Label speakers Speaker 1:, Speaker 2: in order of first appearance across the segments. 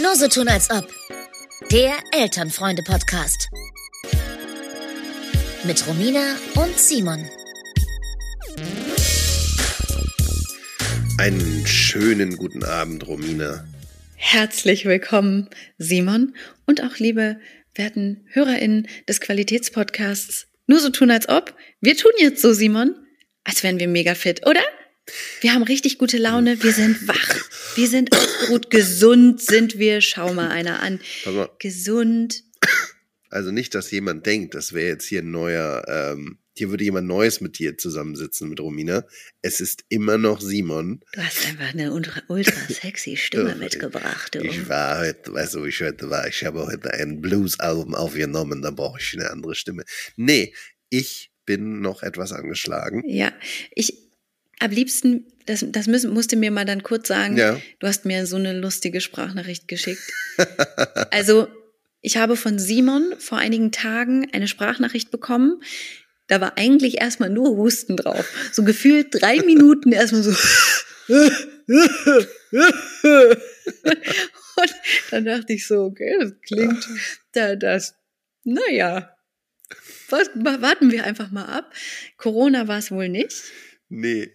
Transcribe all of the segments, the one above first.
Speaker 1: Nur so tun als ob. Der Elternfreunde-Podcast. Mit Romina und Simon.
Speaker 2: Einen schönen guten Abend, Romina.
Speaker 3: Herzlich willkommen, Simon und auch liebe werten HörerInnen des Qualitätspodcasts. Nur so tun als ob. Wir tun jetzt so, Simon, als wären wir mega fit, oder? Wir haben richtig gute Laune, wir sind wach, wir sind ausgeruht, gesund sind wir. Schau mal einer an.
Speaker 2: Mal.
Speaker 3: Gesund.
Speaker 2: Also nicht, dass jemand denkt, das wäre jetzt hier ein neuer, ähm, hier würde jemand Neues mit dir zusammensitzen, mit Romina. Es ist immer noch Simon.
Speaker 3: Du hast einfach eine ultra, sexy Stimme
Speaker 2: Ja,
Speaker 3: mitgebracht. Du.
Speaker 2: Ich war heute, weißt du, wie ich heute war? Ich habe heute ein Blues-Album aufgenommen, da brauche ich eine andere Stimme. Nee, ich bin noch etwas angeschlagen.
Speaker 3: Ja, ich am liebsten, das, das müssen, musst du mir mal dann kurz sagen.
Speaker 2: Ja.
Speaker 3: Du hast mir so eine lustige Sprachnachricht geschickt. also, ich habe von Simon vor einigen Tagen eine Sprachnachricht bekommen. Da war eigentlich erstmal nur Husten drauf. So gefühlt drei Minuten erstmal so. Und dann dachte ich so, okay, das klingt, da, das, naja, was, warten wir einfach mal ab. Corona war es wohl nicht.
Speaker 2: Nee,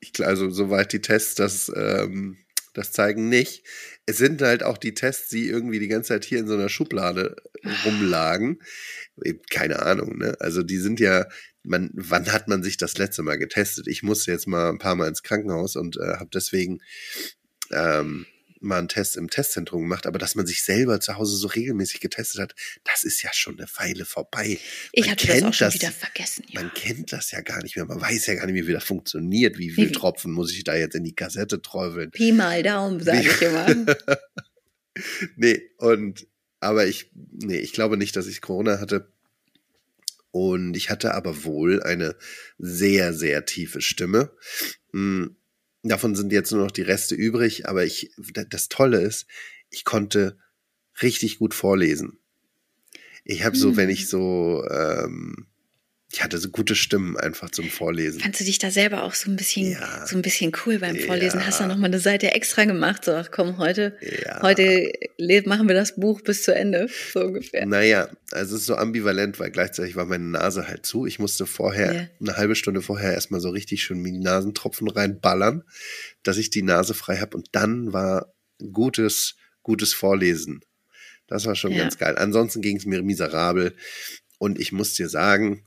Speaker 2: ich, also soweit die Tests das, ähm, das zeigen nicht. Es sind halt auch die Tests, die irgendwie die ganze Zeit hier in so einer Schublade rumlagen. Eben Keine Ahnung, ne? Also die sind ja, man, wann hat man sich das letzte Mal getestet? Ich musste jetzt mal ein paar Mal ins Krankenhaus und äh, habe deswegen ähm, mal einen Test im Testzentrum gemacht, aber dass man sich selber zu Hause so regelmäßig getestet hat, das ist ja schon eine Weile vorbei.
Speaker 3: Ich
Speaker 2: Man
Speaker 3: hatte das auch schon wieder vergessen. Ja.
Speaker 2: Man kennt das ja gar nicht mehr. Man weiß ja gar nicht mehr, wie das funktioniert. Wie viel. Tropfen muss ich da jetzt in die Kassette träufeln?
Speaker 3: Pi mal Daumen, sage ich immer.
Speaker 2: Nee, und, aber ich, nee, ich glaube nicht, dass ich Corona hatte. Und ich hatte aber wohl eine sehr, sehr tiefe Stimme. Hm, Davon sind jetzt nur noch die Reste übrig, aber ich, das Tolle ist, ich konnte richtig gut vorlesen. Ich habe so,
Speaker 3: Hm.
Speaker 2: wenn ich so, ähm, ich hatte so gute Stimmen einfach zum Vorlesen.
Speaker 3: Fandst du dich da selber auch so ein bisschen,
Speaker 2: Ja.
Speaker 3: so ein bisschen cool beim Vorlesen?
Speaker 2: Ja.
Speaker 3: Hast du noch mal eine Seite extra gemacht? So, ach komm, heute,
Speaker 2: Ja.
Speaker 3: heute machen wir das Buch bis zu Ende, so ungefähr.
Speaker 2: Naja, also es ist so ambivalent, weil gleichzeitig war meine Nase halt zu. Ich musste vorher, eine halbe Stunde vorher erstmal so richtig schön die Nasentropfen reinballern, dass ich die Nase frei habe. Und dann war gutes, gutes Vorlesen. Das war schon ganz geil. Ansonsten ging es mir miserabel. Und ich muss dir sagen,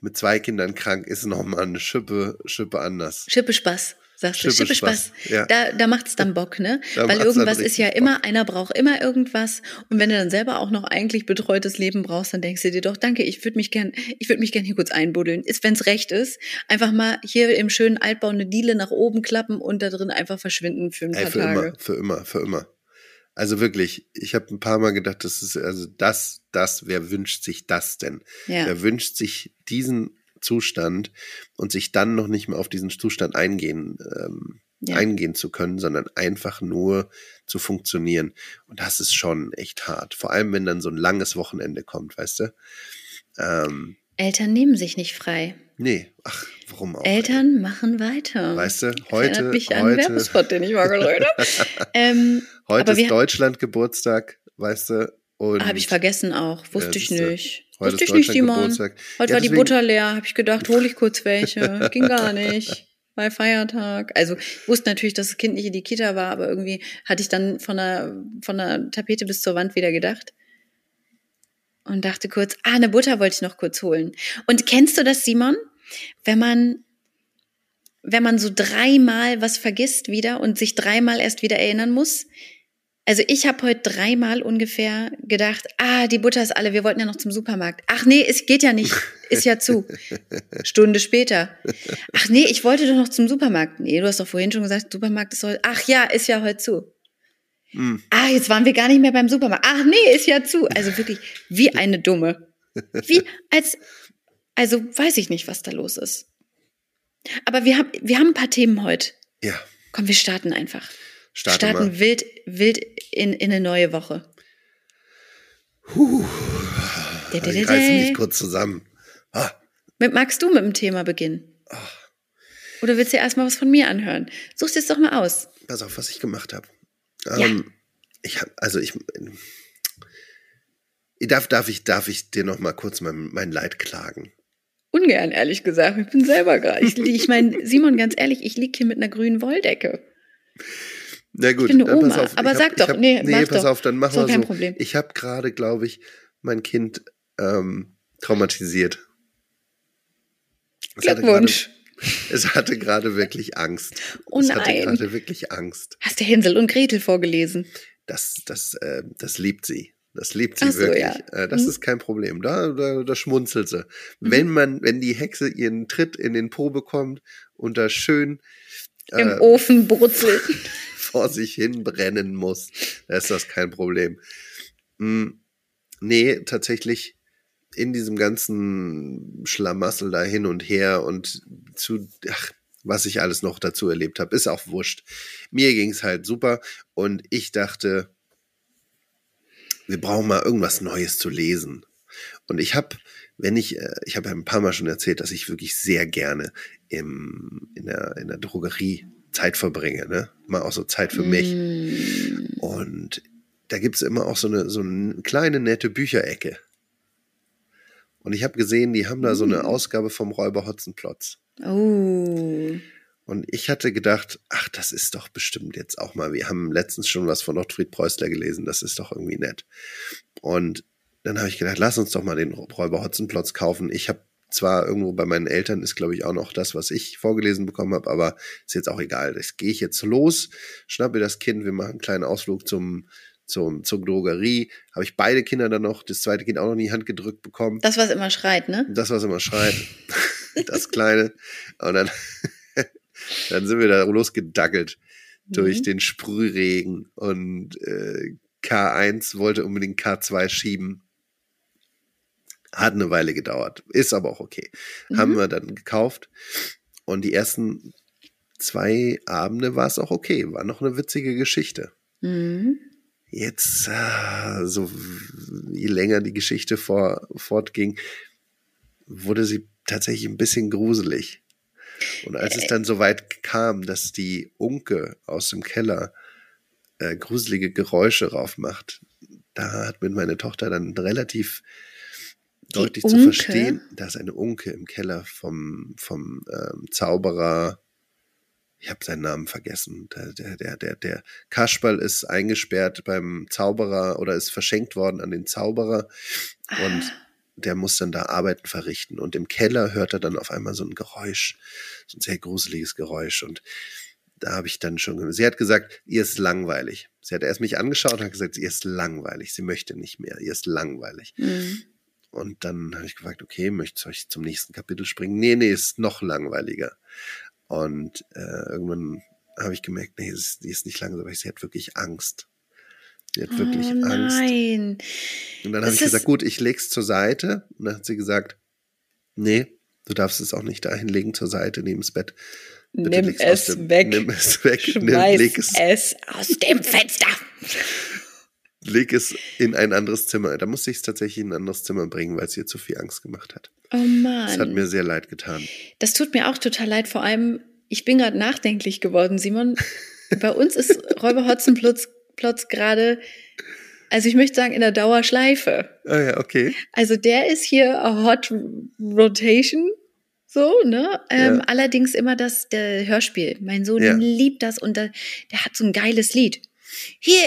Speaker 2: mit zwei Kindern krank ist noch mal eine Schippe, Schippe anders.
Speaker 3: Schippe Spaß, sagst du.
Speaker 2: Schippe
Speaker 3: Spaß.
Speaker 2: Ja.
Speaker 3: Da, da macht's dann Bock, ne?
Speaker 2: Da
Speaker 3: Weil irgendwas ist ja
Speaker 2: Bock.
Speaker 3: immer, einer braucht immer irgendwas. Und wenn du dann selber auch noch eigentlich betreutes Leben brauchst, dann denkst du dir doch, danke, ich würde mich gern, ich würde mich gern hier kurz einbuddeln. Ist, wenn's recht ist, einfach mal hier im schönen Altbau eine Diele nach oben klappen und da drin einfach verschwinden für ein paar
Speaker 2: Ey, für
Speaker 3: Tage.
Speaker 2: immer, für immer, für immer. Also wirklich, ich habe ein paar Mal gedacht, das ist also das, das, wer wünscht sich das denn?
Speaker 3: Ja.
Speaker 2: Wer wünscht sich diesen Zustand und sich dann noch nicht mehr auf diesen Zustand eingehen, ähm,
Speaker 3: Ja.
Speaker 2: eingehen zu können, sondern einfach nur zu funktionieren. Und das ist schon echt hart. Vor allem, wenn dann so ein langes Wochenende kommt, weißt du? Ähm,
Speaker 3: Eltern nehmen sich nicht frei.
Speaker 2: nee, ach, warum auch?
Speaker 3: Eltern machen weiter.
Speaker 2: Weißt du, heute,
Speaker 3: erinnert mich an einen
Speaker 2: heute,
Speaker 3: Werbespot, den ich mal habe. ähm,
Speaker 2: heute ist Deutschland Geburtstag, weißt du?
Speaker 3: Habe ich vergessen auch. Wusste
Speaker 2: Ja,
Speaker 3: ich nicht.
Speaker 2: Heute
Speaker 3: Wusste ich nicht, Simon.
Speaker 2: Geburtstag.
Speaker 3: Heute
Speaker 2: Ja,
Speaker 3: war die
Speaker 2: deswegen-
Speaker 3: Butter leer. Habe ich gedacht, hole ich kurz welche. Ging gar nicht. Bei Feiertag. Also ich wusste natürlich, dass das Kind nicht in die Kita war, aber irgendwie hatte ich dann von der, von der Tapete bis zur Wand wieder gedacht. Und dachte kurz, ah, eine Butter wollte ich noch kurz holen. Und kennst du das, Simon? Wenn man, wenn man so dreimal was vergisst wieder und sich dreimal erst wieder erinnern muss. Also ich habe heute dreimal ungefähr gedacht, ah, die Butter ist alle, wir wollten ja noch zum Supermarkt. Ach nee, es geht ja nicht, ist ja zu. Stunde später. Ach nee, ich wollte doch noch zum Supermarkt. Nee, du hast doch vorhin schon gesagt, Supermarkt ist heute. Ach ja, ist ja heute zu.
Speaker 2: Hm.
Speaker 3: Ah, jetzt waren wir gar nicht mehr beim Supermarkt. Ach nee, ist ja zu. Also wirklich wie eine Dumme. Wie als, also weiß ich nicht, was da los ist. Aber wir haben, wir haben ein paar Themen heute.
Speaker 2: Ja,
Speaker 3: Komm, wir starten einfach.
Speaker 2: starte
Speaker 3: starten
Speaker 2: mal.
Speaker 3: wild, wild in, in eine neue Woche. Dä,
Speaker 2: Ich reiße mich kurz zusammen. Ah,
Speaker 3: Mit, magst du mit dem Thema beginnen? Oder willst du erstmal was von mir anhören? Such's jetzt doch mal aus.
Speaker 2: Pass auf, was ich gemacht habe.
Speaker 3: Ja.
Speaker 2: Ähm, ich habe, also ich, ich darf, darf ich, darf ich dir noch mal kurz mein, mein Leid klagen?
Speaker 3: Ungern, ehrlich gesagt. Ich bin selber gerade. Ich, ich meine, Simon, ganz ehrlich, ich lieg hier mit einer grünen Wolldecke.
Speaker 2: Na gut,
Speaker 3: bin eine Oma,
Speaker 2: auf.
Speaker 3: aber
Speaker 2: ich
Speaker 3: sag
Speaker 2: hab,
Speaker 3: doch,
Speaker 2: ich hab,
Speaker 3: nee,
Speaker 2: nee, pass
Speaker 3: doch.
Speaker 2: auf, dann machen wir
Speaker 3: kein
Speaker 2: so.
Speaker 3: Problem.
Speaker 2: Ich habe gerade, glaube ich, mein Kind ähm, traumatisiert. Hatte
Speaker 3: Glückwunsch.
Speaker 2: Es hatte gerade wirklich Angst.
Speaker 3: Oh
Speaker 2: es hatte
Speaker 3: nein.
Speaker 2: gerade wirklich Angst.
Speaker 3: Hast du Hänsel und Gretel vorgelesen?
Speaker 2: Das, das, äh, das liebt sie. Das liebt sie
Speaker 3: so,
Speaker 2: wirklich.
Speaker 3: ja.
Speaker 2: Äh, das
Speaker 3: Mhm.
Speaker 2: ist kein Problem. Da, da, da schmunzelt sie.
Speaker 3: Mhm.
Speaker 2: Wenn man, wenn die Hexe ihren Tritt in den Po bekommt und da schön
Speaker 3: Im
Speaker 2: äh,
Speaker 3: Ofen brutzelt.
Speaker 2: vor sich hin brennen muss, da ist das kein Problem. Mm, nee, tatsächlich in diesem ganzen Schlamassel da hin und her und zu, ach, was ich alles noch dazu erlebt habe, ist auch wurscht. Mir ging's halt super und ich dachte, wir brauchen mal irgendwas Neues zu lesen. Und ich habe, wenn ich, äh, ich habe ja ein paar Mal schon erzählt, dass ich wirklich sehr gerne im, in, der, in der Drogerie Zeit verbringe, ne? Mal auch so Zeit für mich.
Speaker 3: Mm.
Speaker 2: Und da gibt's immer auch so eine, so eine kleine nette Bücherecke. Und ich habe gesehen, die haben da so eine
Speaker 3: Mm.
Speaker 2: Ausgabe vom Räuber Hotzenplotz.
Speaker 3: Oh.
Speaker 2: Und ich hatte gedacht, ach, das ist doch bestimmt jetzt auch mal. Wir haben letztens schon was von Ottfried Preußler gelesen, das ist doch irgendwie nett. Und dann habe ich gedacht, lass uns doch mal den Räuber Hotzenplotz kaufen. Ich habe zwar irgendwo bei meinen Eltern ist, glaube ich, auch noch das, was ich vorgelesen bekommen habe, aber ist jetzt auch egal. Das gehe ich jetzt los, schnappe das Kind, wir machen einen kleinen Ausflug zum, zum, zur Drogerie. Habe ich beide Kinder dann noch, das zweite Kind auch noch in die Hand gedrückt bekommen.
Speaker 3: Das, was immer schreit, ne?
Speaker 2: Das, was immer schreit. das Kleine. Und dann, dann sind wir da losgedackelt durch
Speaker 3: Mhm.
Speaker 2: den Sprühregen und äh, K1 wollte unbedingt K2 schieben. Hat eine Weile gedauert. Ist aber auch okay. Haben
Speaker 3: Mhm.
Speaker 2: wir dann gekauft. Und die ersten zwei Abende war es auch okay. War noch eine witzige Geschichte.
Speaker 3: Mhm.
Speaker 2: Jetzt, ah, so je länger die Geschichte vor, fortging, wurde sie tatsächlich ein bisschen gruselig. Und als es dann so weit kam, dass die Unke aus dem Keller äh, gruselige Geräusche raufmacht, da hat mir meine Tochter dann relativ deutlich zu
Speaker 3: Unke?
Speaker 2: verstehen, da ist eine Unke im Keller vom, vom ähm, Zauberer, ich habe seinen Namen vergessen. Der, der, der, der, der Kasperl ist eingesperrt beim Zauberer oder ist verschenkt worden an den Zauberer und
Speaker 3: Ah.
Speaker 2: der muss dann da Arbeiten verrichten. Und im Keller hört er dann auf einmal so ein Geräusch, so ein sehr gruseliges Geräusch. Und da habe ich dann schon, sie hat gesagt, ihr ist langweilig. Sie hat erst mich angeschaut und hat gesagt, ihr ist langweilig. Sie möchte nicht mehr, ihr ist langweilig.
Speaker 3: Mhm.
Speaker 2: Und dann habe ich gefragt, okay, möchtest du euch zum nächsten Kapitel springen? Nee, nee, ist noch langweiliger. Und äh, irgendwann habe ich gemerkt, nee, die ist nicht langweilig, sie hat wirklich Angst. Sie hat wirklich
Speaker 3: oh,
Speaker 2: Angst.
Speaker 3: nein.
Speaker 2: Und dann habe ich gesagt, gut, ich leg's zur Seite. Und dann hat sie gesagt, nee, du darfst es auch nicht dahin legen zur Seite, neben das Bett. Bitte
Speaker 3: Nimm es
Speaker 2: dem-
Speaker 3: weg.
Speaker 2: Nimm es weg. Nimm,
Speaker 3: Schmeiß
Speaker 2: leg, es,
Speaker 3: es aus dem Fenster.
Speaker 2: leg es in ein anderes Zimmer. Da musste ich es tatsächlich in ein anderes Zimmer bringen, weil es ihr zu viel Angst gemacht hat.
Speaker 3: Oh Mann.
Speaker 2: Das hat mir sehr leid getan.
Speaker 3: Das tut mir auch total leid. Vor allem, ich bin gerade nachdenklich geworden, Simon. Bei uns ist Räuber Hotzenplotz Plotz gerade, also ich möchte sagen, in der Dauerschleife.
Speaker 2: Ah ja, okay.
Speaker 3: Also der ist hier a Hot Rotation. So, ne? Ähm,
Speaker 2: Ja.
Speaker 3: Allerdings immer das der Hörspiel. Mein Sohn
Speaker 2: Ja.
Speaker 3: liebt das und der, der hat so ein geiles Lied. Hier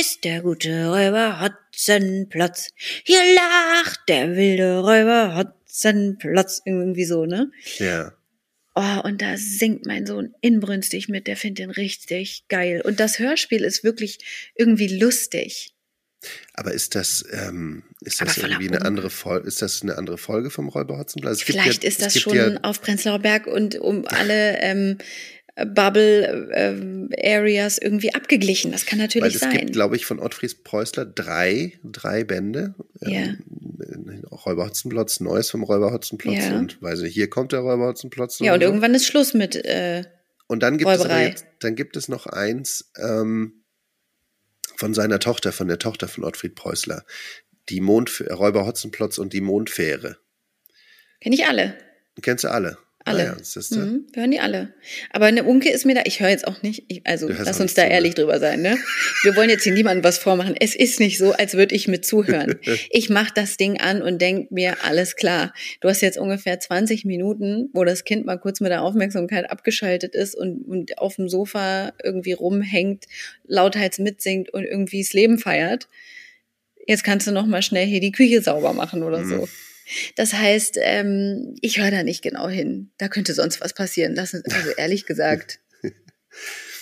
Speaker 3: ist der gute Räuber Hotzenplotz. Hier lacht der wilde Räuber Hotzenplotz. Irgendwie so, ne?
Speaker 2: Ja.
Speaker 3: Oh, und da singt mein Sohn inbrünstig mit, der findet den richtig geil. Und das Hörspiel ist wirklich irgendwie lustig.
Speaker 2: Aber ist das, ähm, ist das irgendwie eine andere Folge? Ist das eine andere Folge vom Räuber gibt
Speaker 3: Vielleicht
Speaker 2: ja,
Speaker 3: ist das schon
Speaker 2: Ja,
Speaker 3: auf Prenzlauer Berg und um alle ähm, Bubble ähm, Areas irgendwie abgeglichen. Das kann
Speaker 2: weil
Speaker 3: natürlich
Speaker 2: es
Speaker 3: sein.
Speaker 2: gibt, glaube ich, von Ottfried Preußler drei, drei Bände.
Speaker 3: Ja.
Speaker 2: Ähm, Räuber Hotzenplotz, Neues vom Räuber Hotzenplotz
Speaker 3: Ja.
Speaker 2: und weiß nicht, hier kommt der Räuber Hotzenplotz.
Speaker 3: ja, und
Speaker 2: so.
Speaker 3: irgendwann ist Schluss mit. Äh,
Speaker 2: Und dann gibt es jetzt, dann gibt es noch eins ähm, von seiner Tochter, von der Tochter von Ottfried Preußler. Die Mond Räuber Hotzenplotz und die Mondfähre.
Speaker 3: Kenn ich alle.
Speaker 2: Kennst du alle?
Speaker 3: Alle.
Speaker 2: Ah ja, siehste.
Speaker 3: Mhm, wir hören die alle. Aber eine Unke ist mir da, ich höre jetzt auch nicht, ich, also lass uns da
Speaker 2: zu, ne?
Speaker 3: ehrlich drüber sein, ne? Wir wollen jetzt hier niemandem was vormachen. Es ist nicht so, als würde ich mit zuhören. Ich mach das Ding an und denk mir, alles klar. Du hast jetzt ungefähr 20 Minuten, wo das Kind mal kurz mit der Aufmerksamkeit abgeschaltet ist und, und auf dem Sofa irgendwie rumhängt, lauthals mitsingt und irgendwie das Leben feiert. Jetzt kannst du noch mal schnell hier die Küche sauber machen oder
Speaker 2: Mhm.
Speaker 3: so. Das heißt, ähm, ich höre da nicht genau hin. Da könnte sonst was passieren. Das ist, also ehrlich gesagt.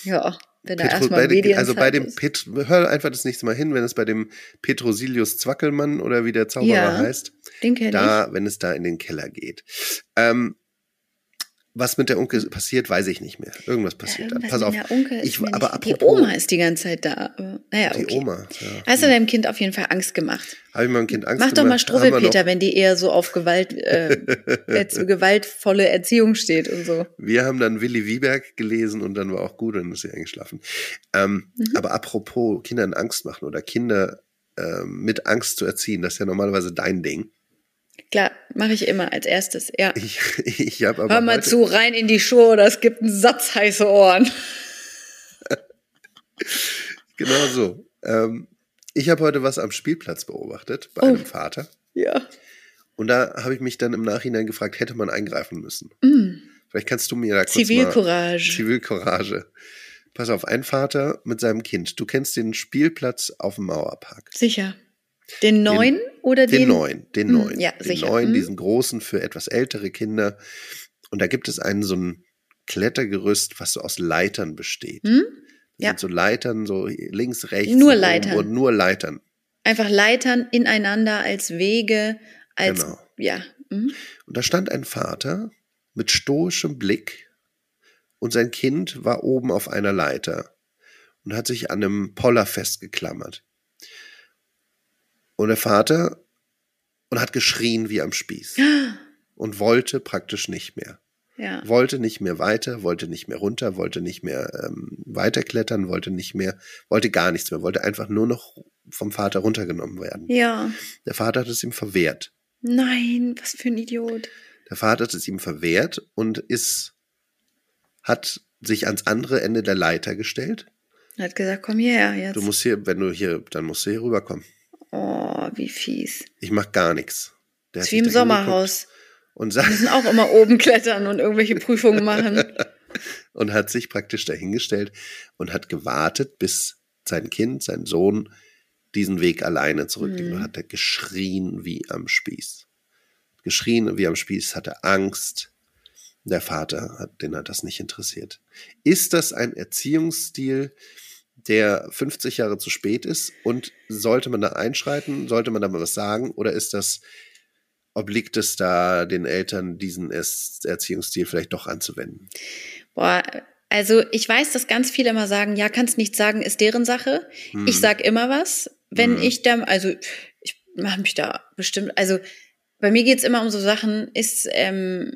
Speaker 3: Ja, wenn da erstmal
Speaker 2: bei den, also bei dem. Pet, hör einfach das nächste Mal hin, wenn es bei dem Petrosilius Zwackelmann oder wie der Zauberer
Speaker 3: Ja,
Speaker 2: heißt, da, wenn es da in den Keller geht. Ähm, was mit der Unke passiert, weiß ich nicht mehr. Irgendwas passiert da.
Speaker 3: Irgendwas
Speaker 2: Pass
Speaker 3: mit
Speaker 2: auf.
Speaker 3: Onkel
Speaker 2: ich- aber
Speaker 3: nicht, die
Speaker 2: apropos-
Speaker 3: Oma ist die ganze Zeit da. Naja,
Speaker 2: Die
Speaker 3: okay.
Speaker 2: Oma. Ja.
Speaker 3: Hast du deinem Kind auf jeden Fall Angst gemacht?
Speaker 2: Habe ich meinem Kind Angst
Speaker 3: Mach doch mal
Speaker 2: gemacht? Haben wir noch-
Speaker 3: Struwwelpeter, wenn die eher so auf Gewalt, äh, gewaltvolle Erziehung steht und so.
Speaker 2: Wir haben dann Willi Wieberg gelesen und dann war auch gut und dann ist sie eingeschlafen. Ähm,
Speaker 3: Mhm.
Speaker 2: Aber apropos Kindern Angst machen oder Kinder ähm, mit Angst zu erziehen, das ist ja normalerweise dein Ding.
Speaker 3: Klar, mache ich immer als erstes. Ja.
Speaker 2: Ich, ich habe aber
Speaker 3: Hör mal zu, rein in die Schuhe, oder es gibt einen Satz heiße Ohren.
Speaker 2: Genau so. Ähm, ich habe heute was am Spielplatz beobachtet bei
Speaker 3: Oh.
Speaker 2: einem Vater.
Speaker 3: Ja.
Speaker 2: Und da habe ich mich dann im Nachhinein gefragt, hätte man eingreifen müssen?
Speaker 3: Mm.
Speaker 2: Vielleicht kannst du mir da kurz mal...
Speaker 3: Zivilcourage.
Speaker 2: Zivilcourage. Pass auf, ein Vater mit seinem Kind. Du kennst den Spielplatz auf dem Mauerpark.
Speaker 3: Sicher. Den neuen oder den?
Speaker 2: Den neuen, den
Speaker 3: Hm,
Speaker 2: neuen.
Speaker 3: ja,
Speaker 2: den
Speaker 3: sicher.
Speaker 2: neuen,
Speaker 3: Hm.
Speaker 2: diesen großen für etwas ältere Kinder. Und da gibt es einen so ein Klettergerüst, was so aus Leitern besteht.
Speaker 3: Hm? Ja.
Speaker 2: sind so Leitern, so links, rechts.
Speaker 3: Nur Leitern.
Speaker 2: Und nur Leitern.
Speaker 3: Einfach Leitern ineinander als Wege, als
Speaker 2: Genau.
Speaker 3: ja. Mhm.
Speaker 2: Und da stand ein Vater mit stoischem Blick und sein Kind war oben auf einer Leiter und hat sich an einem Poller festgeklammert. Und der Vater und hat geschrien wie am Spieß und wollte praktisch nicht mehr.
Speaker 3: Ja.
Speaker 2: Wollte nicht mehr weiter, wollte nicht mehr runter, wollte nicht mehr ähm, weiterklettern, wollte nicht mehr, wollte gar nichts mehr, wollte einfach nur noch vom Vater runtergenommen werden.
Speaker 3: Ja.
Speaker 2: Der Vater hat es ihm verwehrt.
Speaker 3: Nein, was für ein Idiot.
Speaker 2: Der Vater hat es ihm verwehrt und ist, hat sich ans andere Ende der Leiter gestellt.
Speaker 3: Er hat gesagt, komm hierher jetzt.
Speaker 2: Du musst hier, wenn du hier, dann musst du hier rüberkommen.
Speaker 3: Oh, wie fies.
Speaker 2: Ich mach gar nichts. Der
Speaker 3: ist wie im Sommerhaus.
Speaker 2: Und,
Speaker 3: Wir
Speaker 2: sa-
Speaker 3: müssen auch immer oben klettern und irgendwelche Prüfungen machen.
Speaker 2: und hat sich praktisch dahingestellt und hat gewartet, bis sein Kind, sein Sohn, diesen Weg alleine zurücklegt.
Speaker 3: Mhm.
Speaker 2: Und hat er geschrien wie am Spieß. Geschrien wie am Spieß, hatte Angst. Der Vater, hat, den hat das nicht interessiert. Ist das ein Erziehungsstil, der 50 Jahre zu spät ist? Und sollte man da einschreiten? Sollte man da mal was sagen? Oder ist das, obliegt es da den Eltern, diesen Es- Erziehungsstil vielleicht doch anzuwenden?
Speaker 3: Boah, also ich weiß, dass ganz viele immer sagen, ja, kannst nicht sagen, ist deren Sache.
Speaker 2: Hm.
Speaker 3: Ich sag immer was, wenn
Speaker 2: Mhm.
Speaker 3: ich da, also ich mache mich da bestimmt, also bei mir geht's immer um so Sachen, ist ähm,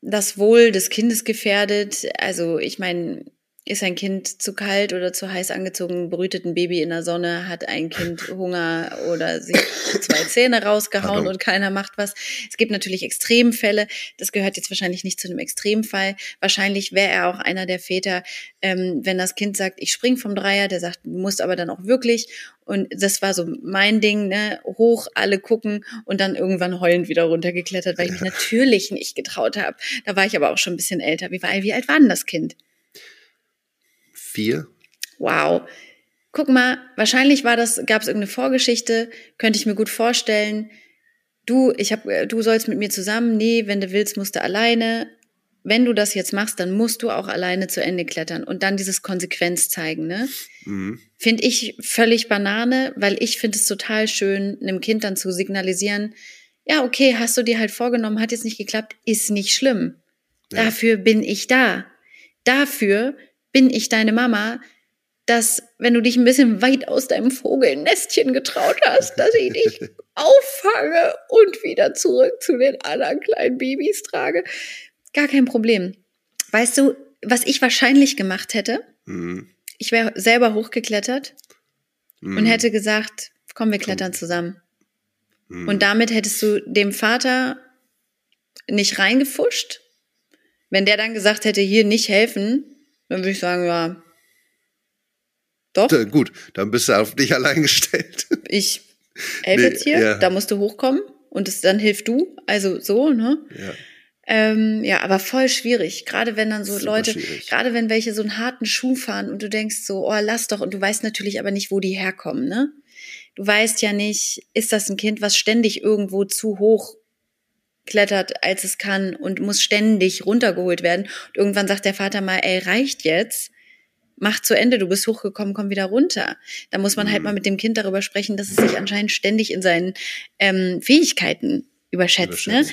Speaker 3: das Wohl des Kindes gefährdet? Also ich meine, ist ein Kind zu kalt oder zu heiß angezogen, brütet ein Baby in der Sonne, hat ein Kind Hunger oder sich zwei Zähne rausgehauen
Speaker 2: Pardon.
Speaker 3: und keiner macht was. Es gibt natürlich Extremfälle. Das gehört jetzt wahrscheinlich nicht zu einem Extremfall. Wahrscheinlich wäre er auch einer der Väter, ähm, wenn das Kind sagt, ich spring vom Dreier, der sagt, du musst aber dann auch wirklich. Und das war so mein Ding, ne? Hoch, alle gucken und dann irgendwann heulend wieder runtergeklettert, weil ich mich natürlich nicht getraut habe. Da war ich aber auch schon ein bisschen älter. Wie, war, wie alt war denn das Kind?
Speaker 2: Vier?
Speaker 3: Wow. Guck mal, wahrscheinlich war das, gab es irgendeine Vorgeschichte, könnte ich mir gut vorstellen. Du, ich hab, äh, du sollst mit mir zusammen. Nee, wenn du willst, musst du alleine. Wenn du das jetzt machst, dann musst du auch alleine zu Ende klettern und dann dieses Konsequenz zeigen, ne?
Speaker 2: Mhm.
Speaker 3: Finde ich völlig Banane, weil ich finde es total schön, einem Kind dann zu signalisieren, ja, okay, hast du dir halt vorgenommen, hat jetzt nicht geklappt, ist nicht schlimm.
Speaker 2: Ja.
Speaker 3: Dafür bin ich da. Dafür bin ich deine Mama, dass, wenn du dich ein bisschen weit aus deinem Vogelnestchen getraut hast, dass ich dich auffange und wieder zurück zu den anderen kleinen Babys trage. Gar kein Problem. Weißt du, was ich wahrscheinlich gemacht hätte?
Speaker 2: Mhm.
Speaker 3: Ich wäre selber hochgeklettert
Speaker 2: Mhm.
Speaker 3: und hätte gesagt, komm, wir klettern zusammen.
Speaker 2: Mhm.
Speaker 3: Und damit hättest du dem Vater nicht reingefuscht. Wenn der dann gesagt hätte, hier nicht helfen, dann würde ich sagen, ja. Doch,
Speaker 2: Äh, Gut, dann bist du auf dich allein gestellt.
Speaker 3: ich helfe
Speaker 2: Nee,
Speaker 3: jetzt hier,
Speaker 2: ja.
Speaker 3: da musst du hochkommen und es, dann hilf du. Also so, ne?
Speaker 2: Ja.
Speaker 3: Ähm, ja, aber voll schwierig. Gerade wenn dann so
Speaker 2: Super
Speaker 3: Leute,
Speaker 2: schwierig.
Speaker 3: gerade wenn welche so einen harten Schuh fahren und du denkst so, oh, lass doch, und du weißt natürlich aber nicht, wo die herkommen, ne? Du weißt ja nicht, ist das ein Kind, was ständig irgendwo zu hoch klettert, als es kann und muss ständig runtergeholt werden. Und irgendwann sagt der Vater mal, ey, reicht jetzt. Mach zu Ende, du bist hochgekommen, komm wieder runter. Da muss man halt
Speaker 2: Mhm.
Speaker 3: mal mit dem Kind darüber sprechen, dass es sich anscheinend ständig in seinen ähm, Fähigkeiten überschätzt. Ne?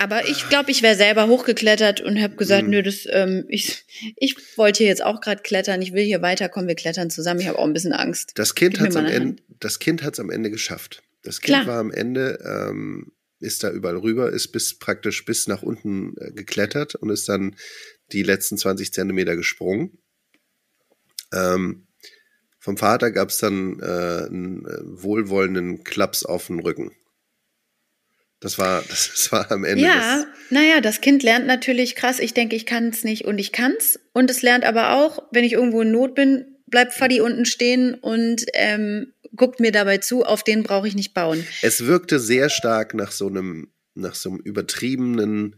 Speaker 3: Aber ich glaube, ich wäre selber hochgeklettert und habe gesagt,
Speaker 2: Mhm.
Speaker 3: nö, das, ähm, ich, ich wollte hier jetzt auch gerade klettern, ich will hier weiterkommen, wir klettern zusammen. Ich habe auch ein bisschen Angst.
Speaker 2: Das Kind hat
Speaker 3: mal
Speaker 2: am Ende, das Kind hat's am Ende geschafft. Das Kind
Speaker 3: Klar.
Speaker 2: war am Ende, ähm, ist da überall rüber, ist bis praktisch bis nach unten äh, geklettert und ist dann die letzten 20 Zentimeter gesprungen. Ähm, vom Vater gab's dann äh, einen äh, wohlwollenden Klaps auf den Rücken. Das war, das, das war am Ende.
Speaker 3: Ja, naja, das Kind lernt natürlich krass, ich denke, ich kann es nicht und ich kann's. Und es lernt aber auch, wenn ich irgendwo in Not bin, bleibt Fadi unten stehen und ähm, guckt mir dabei zu, auf den brauche ich nicht bauen.
Speaker 2: Es wirkte sehr stark nach so einem, nach so einem übertriebenen,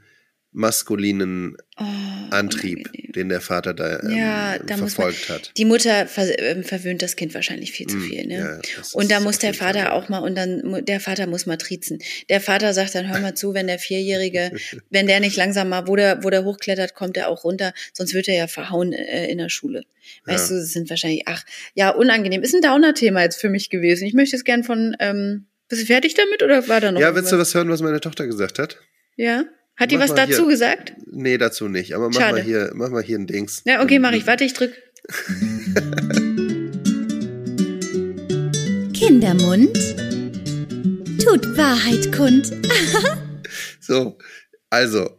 Speaker 2: maskulinen
Speaker 3: Oh,
Speaker 2: Antrieb,
Speaker 3: unangenehm.
Speaker 2: den der Vater da, ähm,
Speaker 3: Ja, da muss man-
Speaker 2: verfolgt hat.
Speaker 3: Die Mutter ver ähm, verwöhnt das Kind wahrscheinlich viel zu
Speaker 2: Mm,
Speaker 3: viel, ne?
Speaker 2: ja,
Speaker 3: Und da muss der
Speaker 2: Fall
Speaker 3: Vater
Speaker 2: so.
Speaker 3: auch mal, und dann, der Vater muss matrizen. Der Vater sagt dann, hör mal zu, wenn der Vierjährige, wenn der nicht langsam mal, wo der, wo der hochklettert, kommt er auch runter, sonst wird er ja verhauen äh, in der Schule. Weißt
Speaker 2: Ja.
Speaker 3: du, das sind wahrscheinlich, ach, ja, unangenehm. Ist ein Downer-Thema jetzt für mich gewesen. Ich möchte es gern von, ähm, bist du fertig damit oder war da noch
Speaker 2: Ja, willst du was hören, was meine Tochter gesagt hat?
Speaker 3: Ja? Hat die
Speaker 2: Mach
Speaker 3: was dazu
Speaker 2: hier.
Speaker 3: gesagt?
Speaker 2: Nee, dazu nicht. Aber mach
Speaker 3: Schade.
Speaker 2: mal hier, mach mal hier ein Dings.
Speaker 3: Ja, okay, mach ich. Warte, ich drück.
Speaker 1: Kindermund tut Wahrheit kund.
Speaker 2: So, also,